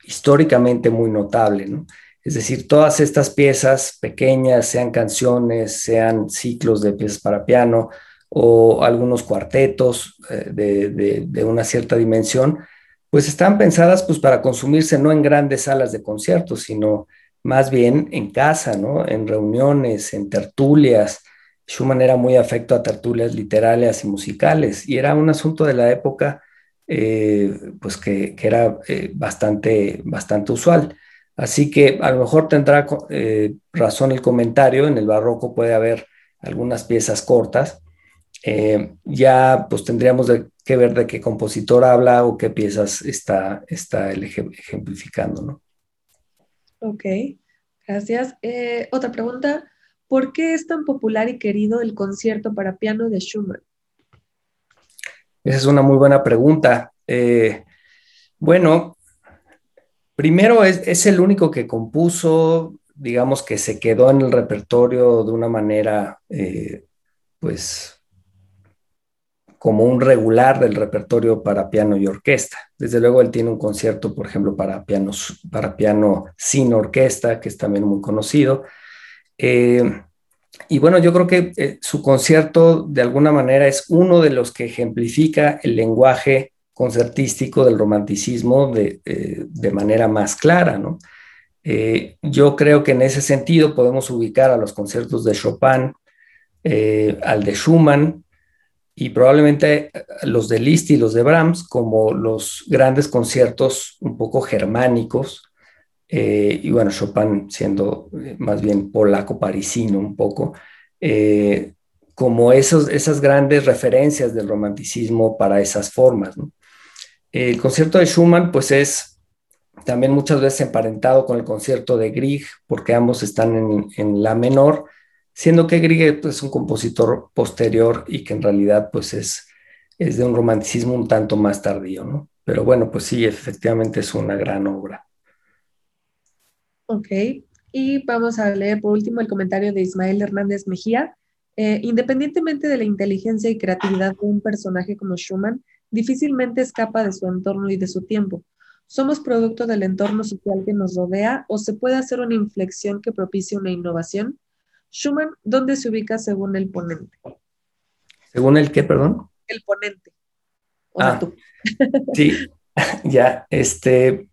Speaker 3: históricamente muy notable, ¿no? Es decir, todas estas piezas pequeñas, sean canciones, sean ciclos de piezas para piano o algunos cuartetos de, de, una cierta dimensión, pues están pensadas pues para consumirse no en grandes salas de conciertos, sino más bien en casa, ¿no? En reuniones, en tertulias. Schumann era muy afecto a tertulias literarias y musicales y era un asunto de la época eh, pues que, era eh, bastante, bastante usual. Así que a lo mejor tendrá eh, razón el comentario, en el barroco puede haber algunas piezas cortas. ya pues tendríamos que ver de qué compositor habla o qué piezas está, está ejemplificando, ¿no?
Speaker 2: Ok, gracias. Eh, otra pregunta, ¿por qué es tan popular y querido el concierto para piano de Schumann?
Speaker 3: Esa es una muy buena pregunta. Eh, bueno, primero es, el único que compuso, digamos que se quedó en el repertorio de una manera, eh, pues, como un regular del repertorio para piano y orquesta. Desde luego él tiene un concierto, por ejemplo, para piano, sin orquesta, que es también muy conocido. Eh, y bueno, yo creo que eh, su concierto de alguna manera es uno de los que ejemplifica el lenguaje concertístico del romanticismo de, eh, de manera más clara, ¿no? yo creo que en ese sentido podemos ubicar a los conciertos de Chopin, al de Schumann, y probablemente eh, los de Liszt y los de Brahms como los grandes conciertos un poco germánicos, eh, y bueno, Chopin siendo eh, más bien polaco-parisino un poco, como esos, esas grandes referencias del romanticismo para esas formas. El concierto de Schumann pues es también muchas veces emparentado con el concierto de Grieg, porque ambos están en, en la menor, siendo que Grieg pues, es un compositor posterior y que en realidad pues es, es de un romanticismo un tanto más tardío, ¿no? Pero bueno, pues sí, efectivamente es una gran obra.
Speaker 2: Ok, y vamos a leer por último el comentario de Ismael Hernández Mejía. Eh, independientemente de la inteligencia y creatividad de un personaje como Schumann, difícilmente escapa de su entorno y de su tiempo. ¿Somos producto del entorno social que nos rodea o se puede hacer una inflexión que propicie una innovación? Schumann, ¿dónde se ubica según el ponente?
Speaker 3: ¿Según el qué, perdón?
Speaker 2: El ponente.
Speaker 3: ah, sí, ya, este,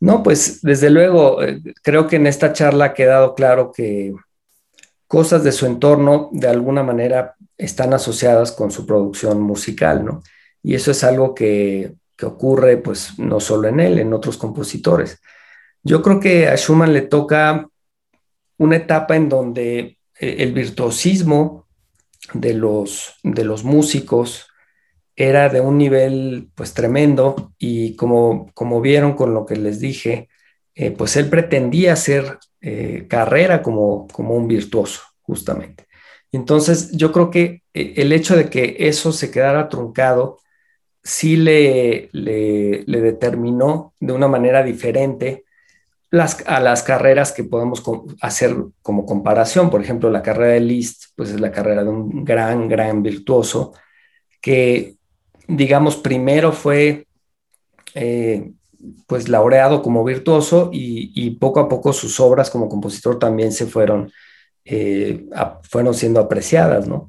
Speaker 3: no, pues desde luego, eh, creo que en esta charla ha quedado claro que cosas de su entorno de alguna manera están asociadas con su producción musical, ¿no? Y eso es algo que, que ocurre pues no solo en él, en otros compositores. Yo creo que a Schumann le toca una etapa en donde eh, el virtuosismo de los, de los músicos era de un nivel pues tremendo y como, como vieron con lo que les dije, eh, pues él pretendía hacer eh, carrera como, como un virtuoso, justamente. Entonces yo creo que el hecho de que eso se quedara truncado sí le, le, le determinó de una manera diferente a las carreras que podemos hacer como comparación. Por ejemplo, la carrera de Liszt, pues es la carrera de un gran, gran virtuoso que, digamos, primero fue eh, pues laureado como virtuoso y, poco a poco sus obras como compositor también se fueron, eh, fueron siendo apreciadas, ¿no?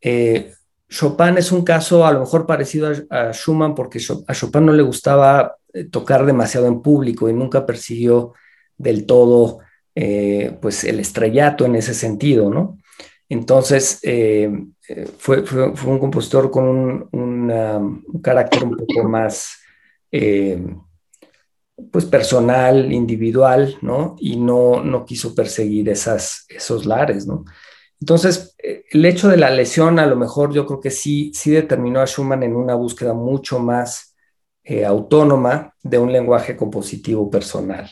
Speaker 3: Eh, Chopin es un caso a lo mejor parecido a, Schumann porque a Chopin no le gustaba tocar demasiado en público y nunca persiguió del todo eh, pues el estrellato en ese sentido, ¿no? Entonces eh, fue, un compositor con un, carácter un poco más pues personal, individual, ¿no? Y no, no quiso perseguir esas, esos lares, ¿no? Entonces, el hecho de la lesión a lo mejor yo creo que sí, sí determinó a Schumann en una búsqueda mucho más eh, autónoma de un lenguaje compositivo personal.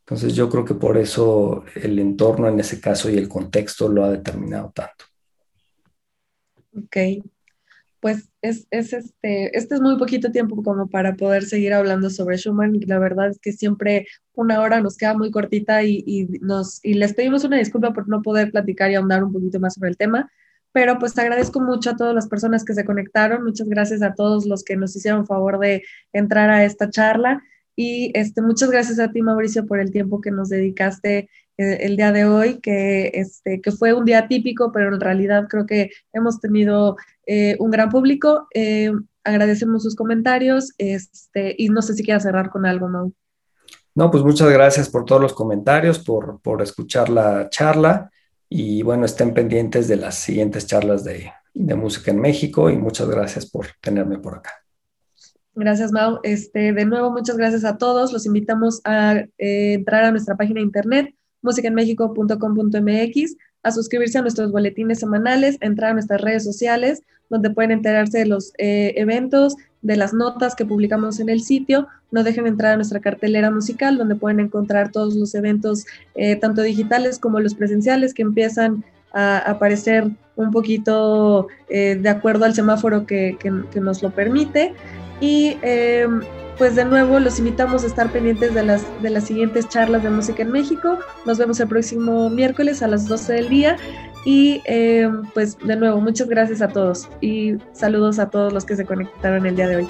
Speaker 3: Entonces yo creo que por eso el entorno en ese caso y el contexto lo ha determinado tanto.
Speaker 2: Ok. pues es, es, este, este es muy poquito tiempo como para poder seguir hablando sobre Schumann la verdad es que siempre una hora nos queda muy cortita y, y, nos, y les pedimos una disculpa por no poder platicar y ahondar un poquito más sobre el tema, pero pues agradezco mucho a todas las personas que se conectaron, muchas gracias a todos los que nos hicieron favor de entrar a esta charla y este, muchas gracias a ti Mauricio por el tiempo que nos dedicaste eh, el día de hoy, que, este, que fue un día típico, pero en realidad creo que hemos tenido eh, un gran público. Eh, agradecemos sus comentarios este, y no sé si quieras cerrar con algo, ¿no?
Speaker 3: No, pues muchas gracias por todos los comentarios, por, por escuchar la charla y bueno, estén pendientes de las siguientes charlas de, de música en México y muchas gracias por tenerme por acá.
Speaker 2: Gracias, Mau. Este, de nuevo, muchas gracias a todos. Los invitamos a entrar a nuestra página de internet musicaenmexico.com.mx, a suscribirse a nuestros boletines semanales, entrar a nuestras redes sociales, donde pueden enterarse de los eh, eventos, de las notas que publicamos en el sitio. No dejen entrar a nuestra cartelera musical, donde pueden encontrar todos los eventos, eh, tanto digitales como los presenciales, que empiezan a aparecer un poquito eh, de acuerdo al semáforo que, que, nos lo permite. Y pues de nuevo los invitamos a estar pendientes de las, de las siguientes charlas de música en México. Nos vemos el próximo miércoles a las 12 del día. Y eh, pues de nuevo, muchas gracias a todos y saludos a todos los que se conectaron el día de hoy.